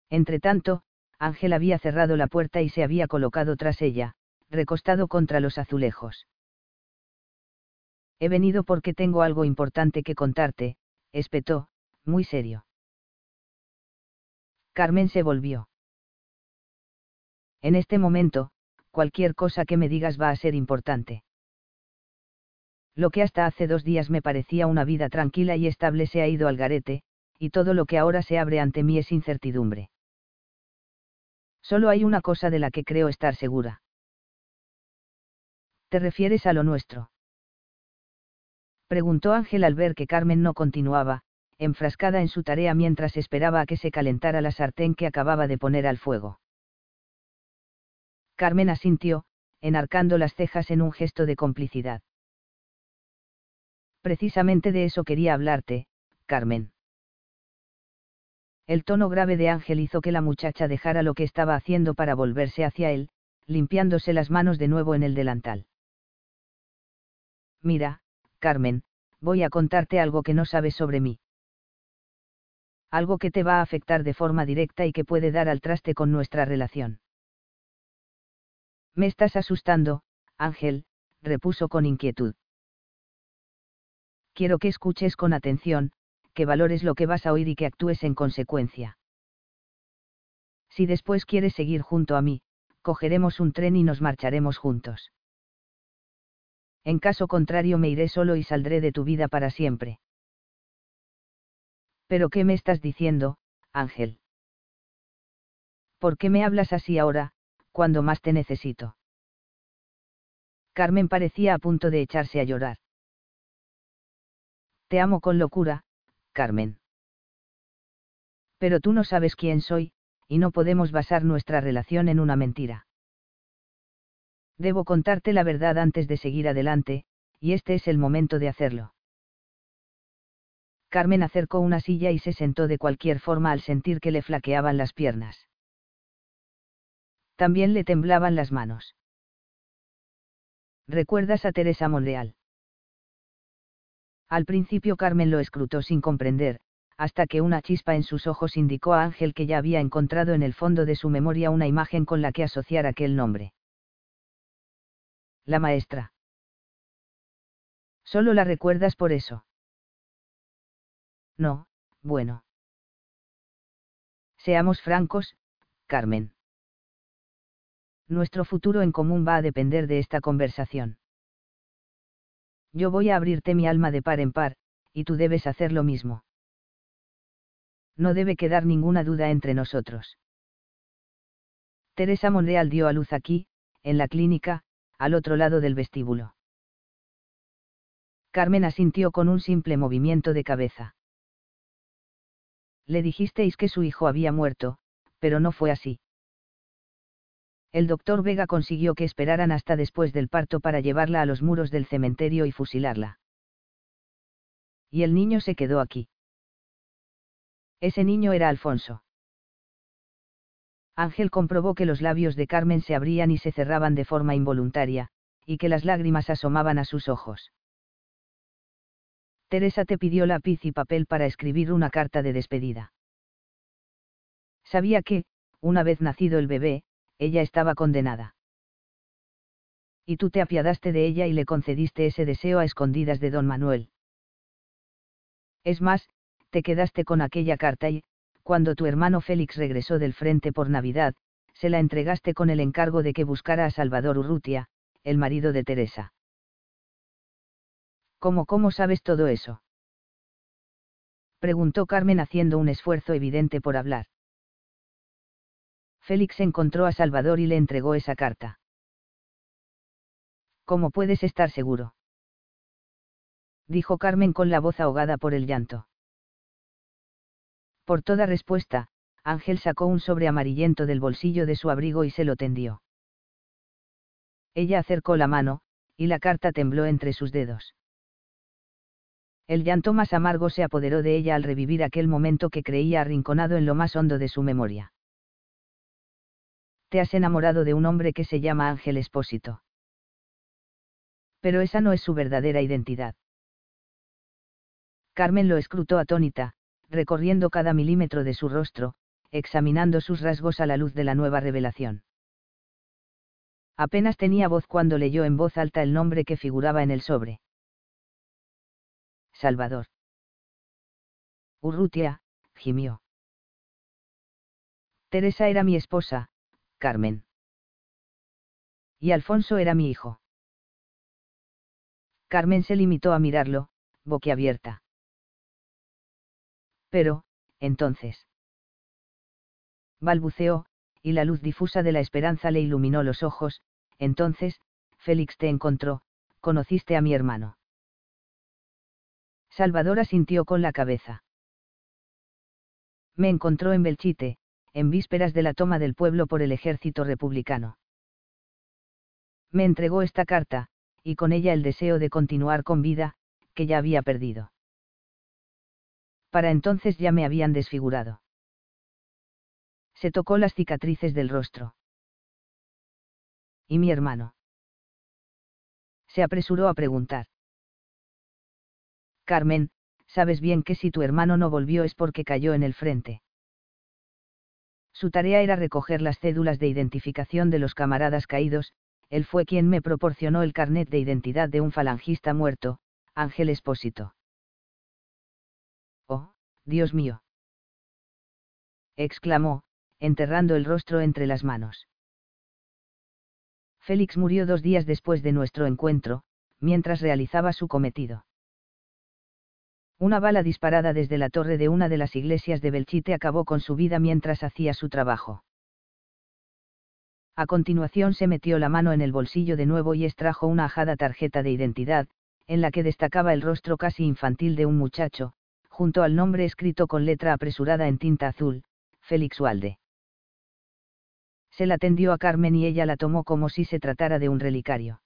Entretanto, Ángel había cerrado la puerta y se había colocado tras ella, recostado contra los azulejos. He venido porque tengo algo importante que contarte, espetó, muy serio. Carmen se volvió. En este momento, cualquier cosa que me digas va a ser importante. Lo que hasta hace dos días me parecía una vida tranquila y estable se ha ido al garete, y todo lo que ahora se abre ante mí es incertidumbre. Solo hay una cosa de la que creo estar segura. ¿Te refieres a lo nuestro? Preguntó Ángel al ver que Carmen no continuaba, enfrascada en su tarea mientras esperaba a que se calentara la sartén que acababa de poner al fuego. Carmen asintió, enarcando las cejas en un gesto de complicidad. Precisamente de eso quería hablarte, Carmen. El tono grave de Ángel hizo que la muchacha dejara lo que estaba haciendo para volverse hacia él, limpiándose las manos de nuevo en el delantal. Mira, Carmen, voy a contarte algo que no sabes sobre mí algo que te va a afectar de forma directa y que puede dar al traste con nuestra relación. Me estás asustando, Ángel, repuso con inquietud. Quiero que escuches con atención, que valores lo que vas a oír y que actúes en consecuencia. Si después quieres seguir junto a mí, cogeremos un tren y nos marcharemos juntos. En caso contrario me iré solo y saldré de tu vida para siempre. ¿Pero qué me estás diciendo, Ángel? ¿Por qué me hablas así ahora, cuando más te necesito? Carmen parecía a punto de echarse a llorar. Te amo con locura, Carmen. Pero tú no sabes quién soy, y no podemos basar nuestra relación en una mentira. Debo contarte la verdad antes de seguir adelante, y este es el momento de hacerlo. Carmen acercó una silla y se sentó de cualquier forma al sentir que le flaqueaban las piernas. También le temblaban las manos. ¿Recuerdas a Teresa Monreal? Al principio Carmen lo escrutó sin comprender, hasta que una chispa en sus ojos indicó a Ángel que ya había encontrado en el fondo de su memoria una imagen con la que asociar aquel nombre. La maestra. ¿Solo la recuerdas por eso? No, bueno. Seamos francos, Carmen. Nuestro futuro en común va a depender de esta conversación. Yo voy a abrirte mi alma de par en par, y tú debes hacer lo mismo no debe quedar ninguna duda entre nosotros. Teresa Monreal dio a luz aquí, en la clínica, al otro lado del vestíbulo. Carmen asintió con un simple movimiento de cabeza. Le dijisteis que su hijo había muerto, pero no fue así. El doctor Vega consiguió que esperaran hasta después del parto para llevarla a los muros del cementerio y fusilarla. Y el niño se quedó aquí. Ese niño era Alfonso. Ángel comprobó que los labios de Carmen se abrían y se cerraban de forma involuntaria, y que las lágrimas asomaban a sus ojos. Teresa te pidió lápiz y papel para escribir una carta de despedida. Sabía que, una vez nacido el bebé, ella estaba condenada. Y tú te apiadaste de ella y le concediste ese deseo a escondidas de don Manuel. Es más, te quedaste con aquella carta y, cuando tu hermano Félix regresó del frente por Navidad, se la entregaste con el encargo de que buscara a Salvador Urrutia, el marido de Teresa. ¿Cómo, cómo sabes todo eso? preguntó Carmen haciendo un esfuerzo evidente por hablar. Félix encontró a Salvador y le entregó esa carta. ¿Cómo puedes estar seguro? dijo Carmen con la voz ahogada por el llanto. Por toda respuesta, Ángel sacó un sobre amarillento del bolsillo de su abrigo y se lo tendió. Ella acercó la mano, y la carta tembló entre sus dedos. El llanto más amargo se apoderó de ella al revivir aquel momento que creía arrinconado en lo más hondo de su memoria. Te has enamorado de un hombre que se llama Ángel Espósito. Pero esa no es su verdadera identidad. Carmen lo escrutó atónita, recorriendo cada milímetro de su rostro, examinando sus rasgos a la luz de la nueva revelación. Apenas tenía voz cuando leyó en voz alta el nombre que figuraba en el sobre. Salvador. Urrutia, gimió. Teresa era mi esposa, Carmen. Y Alfonso era mi hijo. Carmen se limitó a mirarlo, boquiabierta. Pero, entonces. Balbuceó, y la luz difusa de la esperanza le iluminó los ojos, entonces, Félix te encontró, conociste a mi hermano. Salvador asintió con la cabeza. Me encontró en Belchite, en vísperas de la toma del pueblo por el ejército republicano. Me entregó esta carta, y con ella el deseo de continuar con vida, que ya había perdido para entonces ya me habían desfigurado. Se tocó las cicatrices del rostro. ¿Y mi hermano? Se apresuró a preguntar. Carmen, sabes bien que si tu hermano no volvió es porque cayó en el frente. Su tarea era recoger las cédulas de identificación de los camaradas caídos, él fue quien me proporcionó el carnet de identidad de un falangista muerto, Ángel Espósito. Dios mío. exclamó, enterrando el rostro entre las manos. Félix murió dos días después de nuestro encuentro, mientras realizaba su cometido. Una bala disparada desde la torre de una de las iglesias de Belchite acabó con su vida mientras hacía su trabajo. A continuación se metió la mano en el bolsillo de nuevo y extrajo una ajada tarjeta de identidad, en la que destacaba el rostro casi infantil de un muchacho, junto al nombre escrito con letra apresurada en tinta azul, Félix Walde. Se la tendió a Carmen y ella la tomó como si se tratara de un relicario.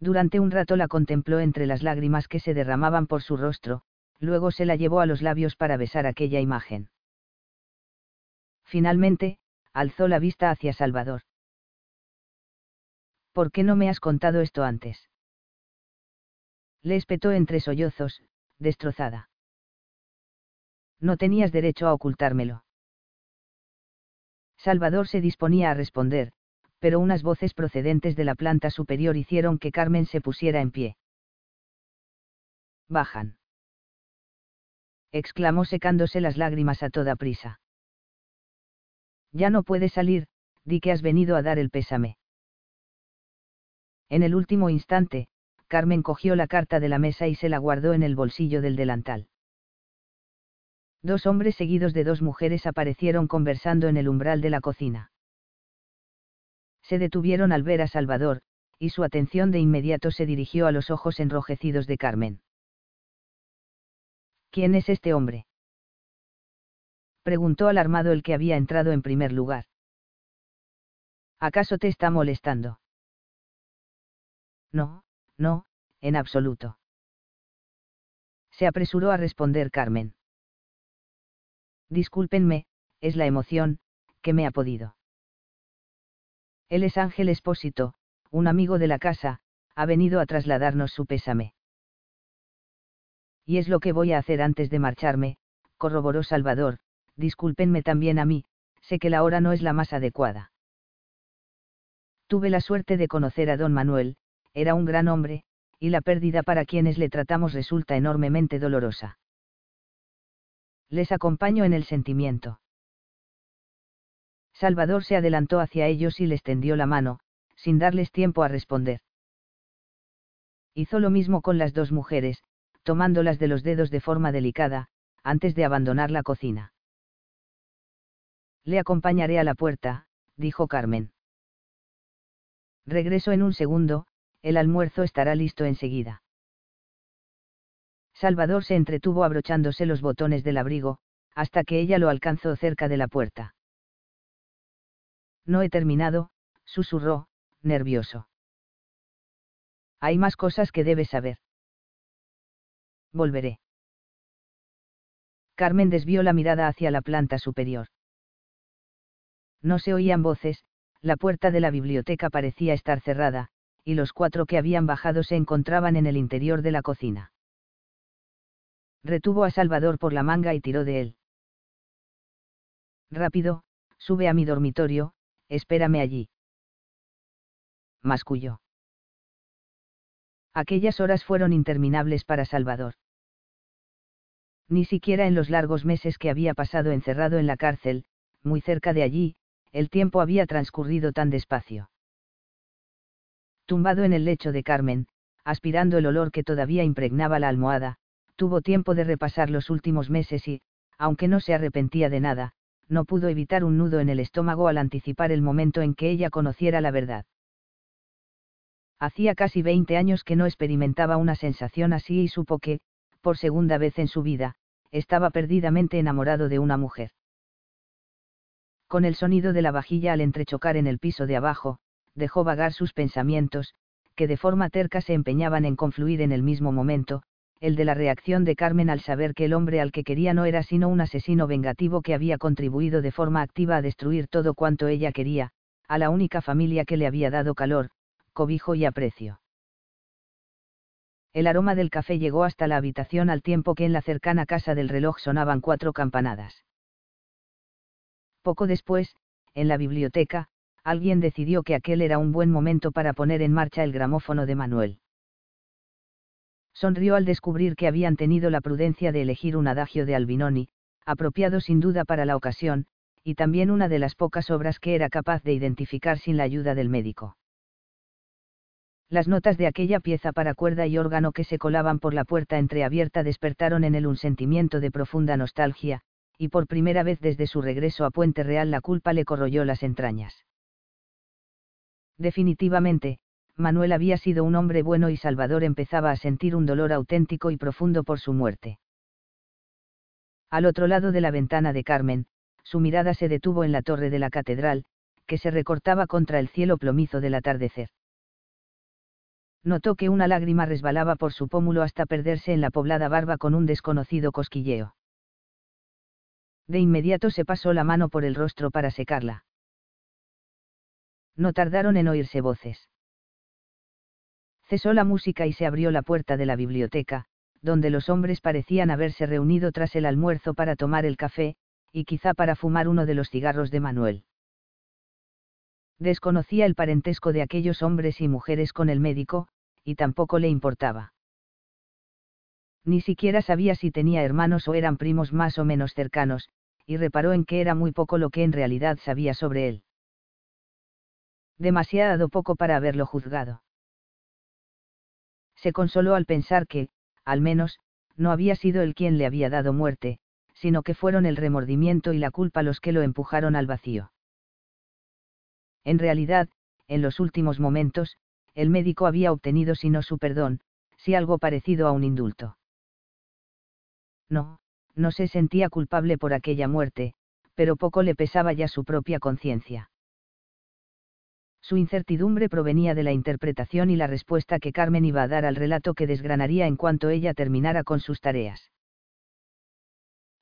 Durante un rato la contempló entre las lágrimas que se derramaban por su rostro, luego se la llevó a los labios para besar aquella imagen. Finalmente, alzó la vista hacia Salvador. ¿Por qué no me has contado esto antes? Le espetó entre sollozos, destrozada. No tenías derecho a ocultármelo. Salvador se disponía a responder, pero unas voces procedentes de la planta superior hicieron que Carmen se pusiera en pie. Bajan. exclamó secándose las lágrimas a toda prisa. Ya no puedes salir, di que has venido a dar el pésame. En el último instante, Carmen cogió la carta de la mesa y se la guardó en el bolsillo del delantal. Dos hombres seguidos de dos mujeres aparecieron conversando en el umbral de la cocina. Se detuvieron al ver a Salvador, y su atención de inmediato se dirigió a los ojos enrojecidos de Carmen. ¿Quién es este hombre? preguntó alarmado el que había entrado en primer lugar. ¿Acaso te está molestando? No, no, en absoluto. Se apresuró a responder Carmen. Discúlpenme, es la emoción, que me ha podido. Él es Ángel Espósito, un amigo de la casa, ha venido a trasladarnos su pésame. Y es lo que voy a hacer antes de marcharme, corroboró Salvador, discúlpenme también a mí, sé que la hora no es la más adecuada. Tuve la suerte de conocer a don Manuel, era un gran hombre, y la pérdida para quienes le tratamos resulta enormemente dolorosa. Les acompaño en el sentimiento. Salvador se adelantó hacia ellos y les tendió la mano, sin darles tiempo a responder. Hizo lo mismo con las dos mujeres, tomándolas de los dedos de forma delicada, antes de abandonar la cocina. Le acompañaré a la puerta, dijo Carmen. Regreso en un segundo, el almuerzo estará listo enseguida. Salvador se entretuvo abrochándose los botones del abrigo, hasta que ella lo alcanzó cerca de la puerta. No he terminado, susurró, nervioso. Hay más cosas que debes saber. Volveré. Carmen desvió la mirada hacia la planta superior. No se oían voces, la puerta de la biblioteca parecía estar cerrada, y los cuatro que habían bajado se encontraban en el interior de la cocina. Retuvo a Salvador por la manga y tiró de él. Rápido, sube a mi dormitorio, espérame allí. Masculló. Aquellas horas fueron interminables para Salvador. Ni siquiera en los largos meses que había pasado encerrado en la cárcel, muy cerca de allí, el tiempo había transcurrido tan despacio. Tumbado en el lecho de Carmen, aspirando el olor que todavía impregnaba la almohada, tuvo tiempo de repasar los últimos meses y, aunque no se arrepentía de nada, no pudo evitar un nudo en el estómago al anticipar el momento en que ella conociera la verdad. Hacía casi 20 años que no experimentaba una sensación así y supo que, por segunda vez en su vida, estaba perdidamente enamorado de una mujer. Con el sonido de la vajilla al entrechocar en el piso de abajo, dejó vagar sus pensamientos, que de forma terca se empeñaban en confluir en el mismo momento, el de la reacción de Carmen al saber que el hombre al que quería no era sino un asesino vengativo que había contribuido de forma activa a destruir todo cuanto ella quería, a la única familia que le había dado calor, cobijo y aprecio. El aroma del café llegó hasta la habitación al tiempo que en la cercana casa del reloj sonaban cuatro campanadas. Poco después, en la biblioteca, alguien decidió que aquel era un buen momento para poner en marcha el gramófono de Manuel sonrió al descubrir que habían tenido la prudencia de elegir un adagio de Albinoni, apropiado sin duda para la ocasión, y también una de las pocas obras que era capaz de identificar sin la ayuda del médico. Las notas de aquella pieza para cuerda y órgano que se colaban por la puerta entreabierta despertaron en él un sentimiento de profunda nostalgia, y por primera vez desde su regreso a Puente Real la culpa le corroyó las entrañas. Definitivamente, Manuel había sido un hombre bueno y Salvador empezaba a sentir un dolor auténtico y profundo por su muerte. Al otro lado de la ventana de Carmen, su mirada se detuvo en la torre de la catedral, que se recortaba contra el cielo plomizo del atardecer. Notó que una lágrima resbalaba por su pómulo hasta perderse en la poblada barba con un desconocido cosquilleo. De inmediato se pasó la mano por el rostro para secarla. No tardaron en oírse voces Cesó la música y se abrió la puerta de la biblioteca, donde los hombres parecían haberse reunido tras el almuerzo para tomar el café, y quizá para fumar uno de los cigarros de Manuel. Desconocía el parentesco de aquellos hombres y mujeres con el médico, y tampoco le importaba. Ni siquiera sabía si tenía hermanos o eran primos más o menos cercanos, y reparó en que era muy poco lo que en realidad sabía sobre él. Demasiado poco para haberlo juzgado. Se consoló al pensar que, al menos, no había sido él quien le había dado muerte, sino que fueron el remordimiento y la culpa los que lo empujaron al vacío. En realidad, en los últimos momentos, el médico había obtenido si no su perdón, si algo parecido a un indulto. No, no se sentía culpable por aquella muerte, pero poco le pesaba ya su propia conciencia. Su incertidumbre provenía de la interpretación y la respuesta que Carmen iba a dar al relato que desgranaría en cuanto ella terminara con sus tareas.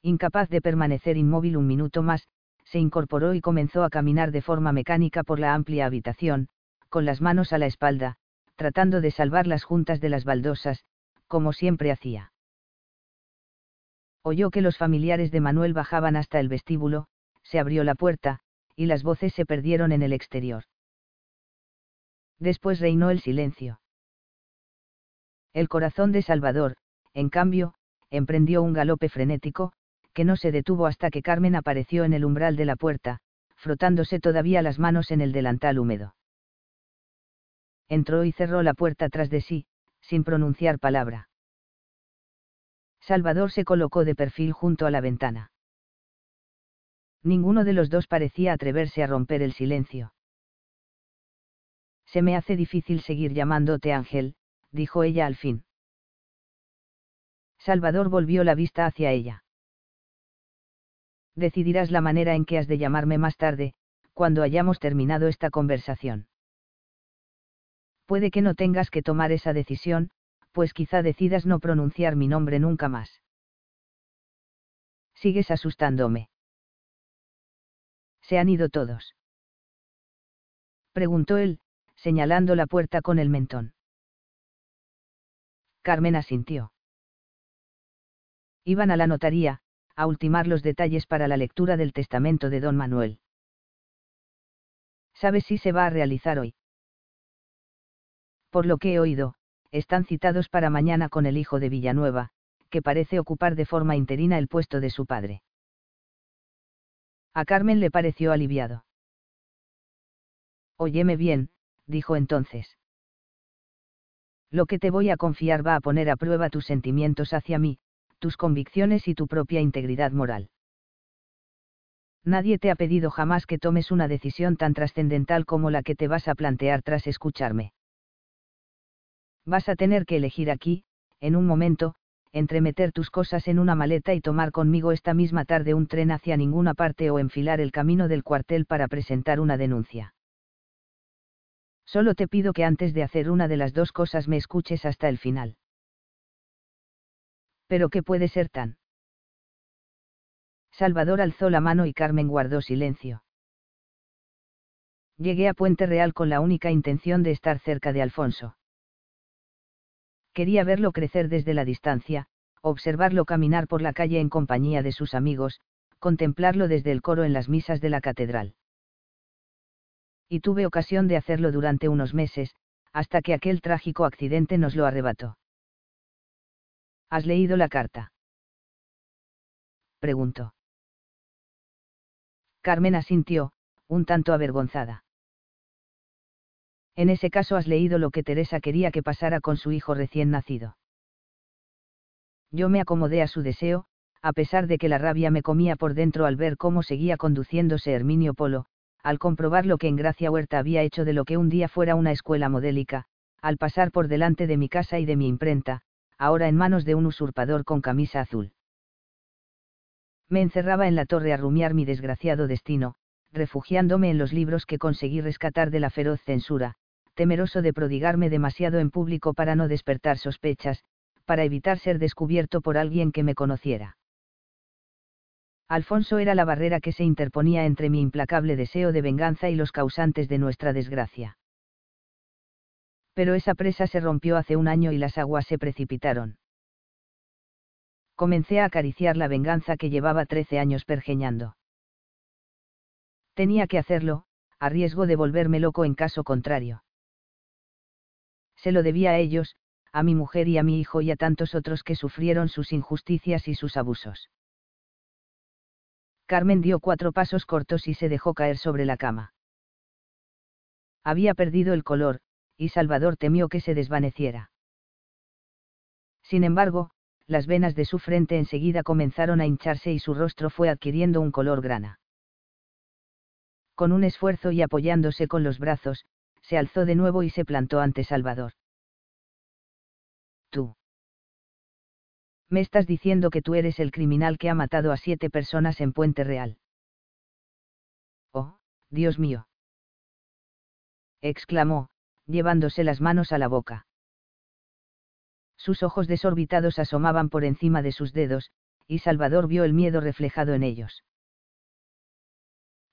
Incapaz de permanecer inmóvil un minuto más, se incorporó y comenzó a caminar de forma mecánica por la amplia habitación, con las manos a la espalda, tratando de salvar las juntas de las baldosas, como siempre hacía. Oyó que los familiares de Manuel bajaban hasta el vestíbulo, se abrió la puerta, y las voces se perdieron en el exterior. Después reinó el silencio. El corazón de Salvador, en cambio, emprendió un galope frenético, que no se detuvo hasta que Carmen apareció en el umbral de la puerta, frotándose todavía las manos en el delantal húmedo. Entró y cerró la puerta tras de sí, sin pronunciar palabra. Salvador se colocó de perfil junto a la ventana. Ninguno de los dos parecía atreverse a romper el silencio. Se me hace difícil seguir llamándote Ángel, dijo ella al fin. Salvador volvió la vista hacia ella decidirás la manera en que has de llamarme más tarde, cuando hayamos terminado esta conversación. Puede que no tengas que tomar esa decisión, pues quizá decidas no pronunciar mi nombre nunca más. Sigues asustándome. ¿Se han ido todos? Preguntó él, señalando la puerta con el mentón. Carmen asintió. Iban a la notaría, a ultimar los detalles para la lectura del testamento de don Manuel. ¿Sabes si se va a realizar hoy? Por lo que he oído, están citados para mañana con el hijo de Villanueva, que parece ocupar de forma interina el puesto de su padre. A Carmen le pareció aliviado. Óyeme bien, dijo entonces. Lo que te voy a confiar va a poner a prueba tus sentimientos hacia mí, tus convicciones y tu propia integridad moral. Nadie te ha pedido jamás que tomes una decisión tan trascendental como la que te vas a plantear tras escucharme. Vas a tener que elegir aquí, en un momento, entre meter tus cosas en una maleta y tomar conmigo esta misma tarde un tren hacia ninguna parte o enfilar el camino del cuartel para presentar una denuncia. Solo te pido que antes de hacer una de las dos cosas me escuches hasta el final. Pero ¿qué puede ser tan? Salvador alzó la mano y Carmen guardó silencio. Llegué a Puente Real con la única intención de estar cerca de Alfonso. Quería verlo crecer desde la distancia, observarlo caminar por la calle en compañía de sus amigos, contemplarlo desde el coro en las misas de la catedral. Y tuve ocasión de hacerlo durante unos meses, hasta que aquel trágico accidente nos lo arrebató. ¿Has leído la carta? Preguntó. Carmen asintió, un tanto avergonzada. En ese caso has leído lo que Teresa quería que pasara con su hijo recién nacido. Yo me acomodé a su deseo, a pesar de que la rabia me comía por dentro al ver cómo seguía conduciéndose Herminio Polo, al comprobar lo que en Gracia Huerta había hecho de lo que un día fuera una escuela modélica, al pasar por delante de mi casa y de mi imprenta, ahora en manos de un usurpador con camisa azul. Me encerraba en la torre a rumiar mi desgraciado destino, refugiándome en los libros que conseguí rescatar de la feroz censura, temeroso de prodigarme demasiado en público para no despertar sospechas, para evitar ser descubierto por alguien que me conociera. Alfonso era la barrera que se interponía entre mi implacable deseo de venganza y los causantes de nuestra desgracia. Pero esa presa se rompió hace un año y las aguas se precipitaron. Comencé a acariciar la venganza que llevaba trece años pergeñando. Tenía que hacerlo, a riesgo de volverme loco en caso contrario. Se lo debía a ellos, a mi mujer y a mi hijo y a tantos otros que sufrieron sus injusticias y sus abusos. Carmen dio cuatro pasos cortos y se dejó caer sobre la cama. Había perdido el color, y Salvador temió que se desvaneciera. Sin embargo, las venas de su frente enseguida comenzaron a hincharse y su rostro fue adquiriendo un color grana. Con un esfuerzo y apoyándose con los brazos, se alzó de nuevo y se plantó ante Salvador. Tú. Me estás diciendo que tú eres el criminal que ha matado a siete personas en Puente Real. Oh, Dios mío. exclamó, llevándose las manos a la boca. Sus ojos desorbitados asomaban por encima de sus dedos, y Salvador vio el miedo reflejado en ellos.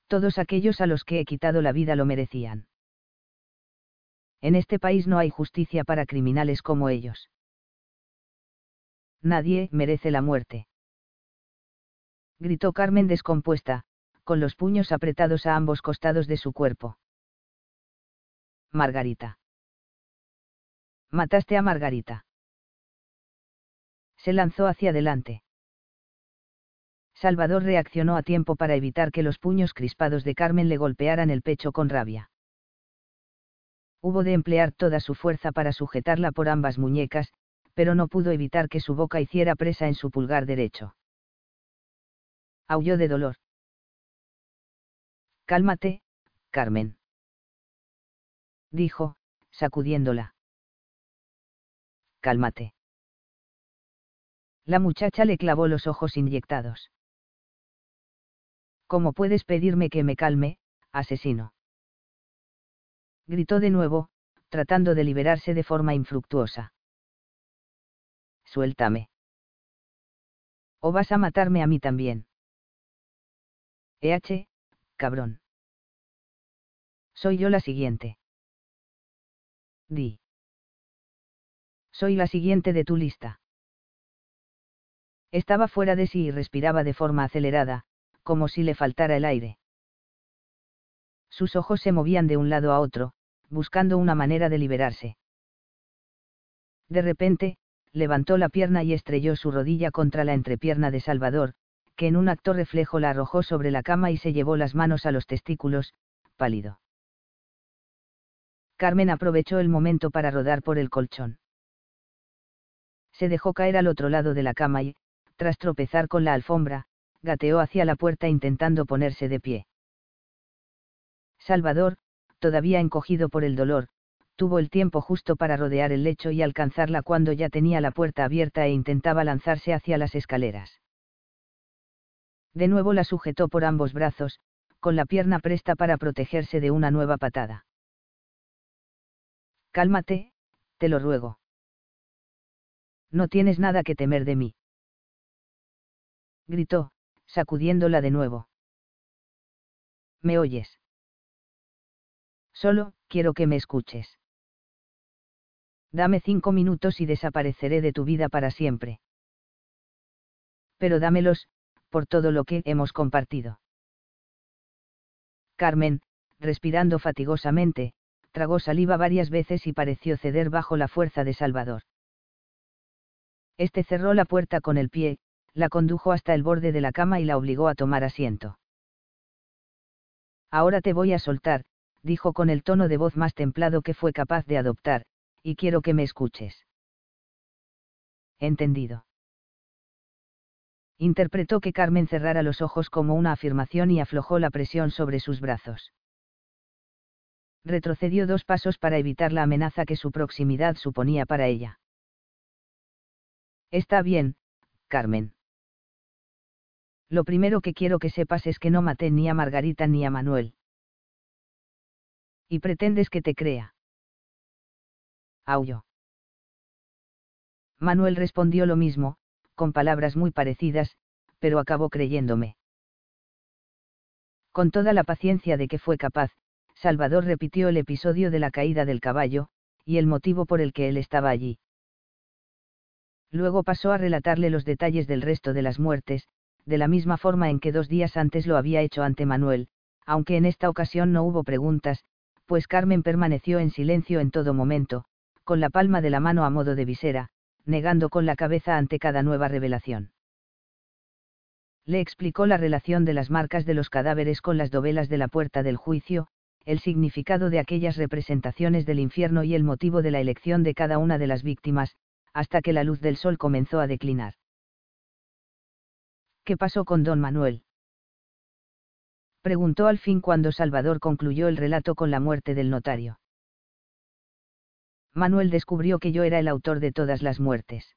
Todos aquellos a los que he quitado la vida lo merecían. En este país no hay justicia para criminales como ellos. Nadie merece la muerte. Gritó Carmen descompuesta, con los puños apretados a ambos costados de su cuerpo. Margarita. Mataste a Margarita. Se lanzó hacia adelante. Salvador reaccionó a tiempo para evitar que los puños crispados de Carmen le golpearan el pecho con rabia. Hubo de emplear toda su fuerza para sujetarla por ambas muñecas, pero no pudo evitar que su boca hiciera presa en su pulgar derecho. Aulló de dolor. Cálmate, Carmen. Dijo, sacudiéndola. Cálmate. La muchacha le clavó los ojos inyectados. ¿Cómo puedes pedirme que me calme, asesino? Gritó de nuevo, tratando de liberarse de forma infructuosa. Suéltame. O vas a matarme a mí también. EH, cabrón. Soy yo la siguiente. Di. Soy la siguiente de tu lista. Estaba fuera de sí y respiraba de forma acelerada, como si le faltara el aire. Sus ojos se movían de un lado a otro, buscando una manera de liberarse. De repente, levantó la pierna y estrelló su rodilla contra la entrepierna de Salvador, que en un acto reflejo la arrojó sobre la cama y se llevó las manos a los testículos, pálido. Carmen aprovechó el momento para rodar por el colchón. Se dejó caer al otro lado de la cama y, tras tropezar con la alfombra, gateó hacia la puerta intentando ponerse de pie. Salvador, todavía encogido por el dolor, tuvo el tiempo justo para rodear el lecho y alcanzarla cuando ya tenía la puerta abierta e intentaba lanzarse hacia las escaleras. De nuevo la sujetó por ambos brazos, con la pierna presta para protegerse de una nueva patada. Cálmate, te lo ruego. No tienes nada que temer de mí. Gritó, sacudiéndola de nuevo. ¿Me oyes? Solo, quiero que me escuches. Dame cinco minutos y desapareceré de tu vida para siempre. Pero dámelos, por todo lo que hemos compartido. Carmen, respirando fatigosamente, tragó saliva varias veces y pareció ceder bajo la fuerza de Salvador. Este cerró la puerta con el pie, la condujo hasta el borde de la cama y la obligó a tomar asiento. Ahora te voy a soltar, dijo con el tono de voz más templado que fue capaz de adoptar, y quiero que me escuches. Entendido. Interpretó que Carmen cerrara los ojos como una afirmación y aflojó la presión sobre sus brazos. Retrocedió dos pasos para evitar la amenaza que su proximidad suponía para ella. Está bien, Carmen. Lo primero que quiero que sepas es que no maté ni a Margarita ni a Manuel. Y pretendes que te crea. Aulló. Manuel respondió lo mismo, con palabras muy parecidas, pero acabó creyéndome. Con toda la paciencia de que fue capaz, Salvador repitió el episodio de la caída del caballo, y el motivo por el que él estaba allí. Luego pasó a relatarle los detalles del resto de las muertes, de la misma forma en que dos días antes lo había hecho ante Manuel, aunque en esta ocasión no hubo preguntas, pues Carmen permaneció en silencio en todo momento, con la palma de la mano a modo de visera, negando con la cabeza ante cada nueva revelación. Le explicó la relación de las marcas de los cadáveres con las dovelas de la puerta del juicio, el significado de aquellas representaciones del infierno y el motivo de la elección de cada una de las víctimas, hasta que la luz del sol comenzó a declinar. ¿Qué pasó con don Manuel? Preguntó al fin cuando Salvador concluyó el relato con la muerte del notario. Manuel descubrió que yo era el autor de todas las muertes.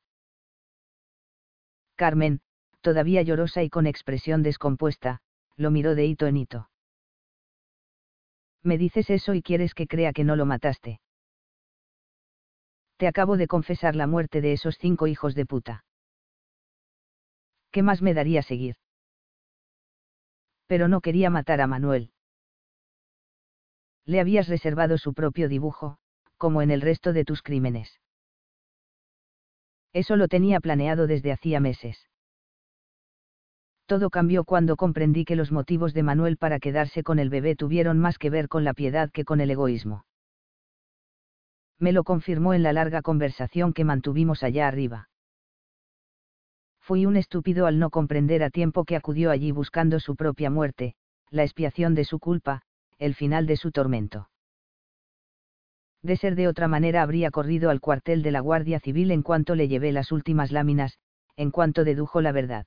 Carmen, todavía llorosa y con expresión descompuesta, lo miró de hito en hito. Me dices eso y quieres que crea que no lo mataste. Te acabo de confesar la muerte de esos cinco hijos de puta. ¿Qué más me daría seguir? Pero no quería matar a Manuel. Le habías reservado su propio dibujo, como en el resto de tus crímenes. Eso lo tenía planeado desde hacía meses. Todo cambió cuando comprendí que los motivos de Manuel para quedarse con el bebé tuvieron más que ver con la piedad que con el egoísmo. Me lo confirmó en la larga conversación que mantuvimos allá arriba. Fui un estúpido al no comprender a tiempo que acudió allí buscando su propia muerte, la expiación de su culpa, el final de su tormento. De ser de otra manera habría corrido al cuartel de la Guardia Civil en cuanto le llevé las últimas láminas, en cuanto dedujo la verdad.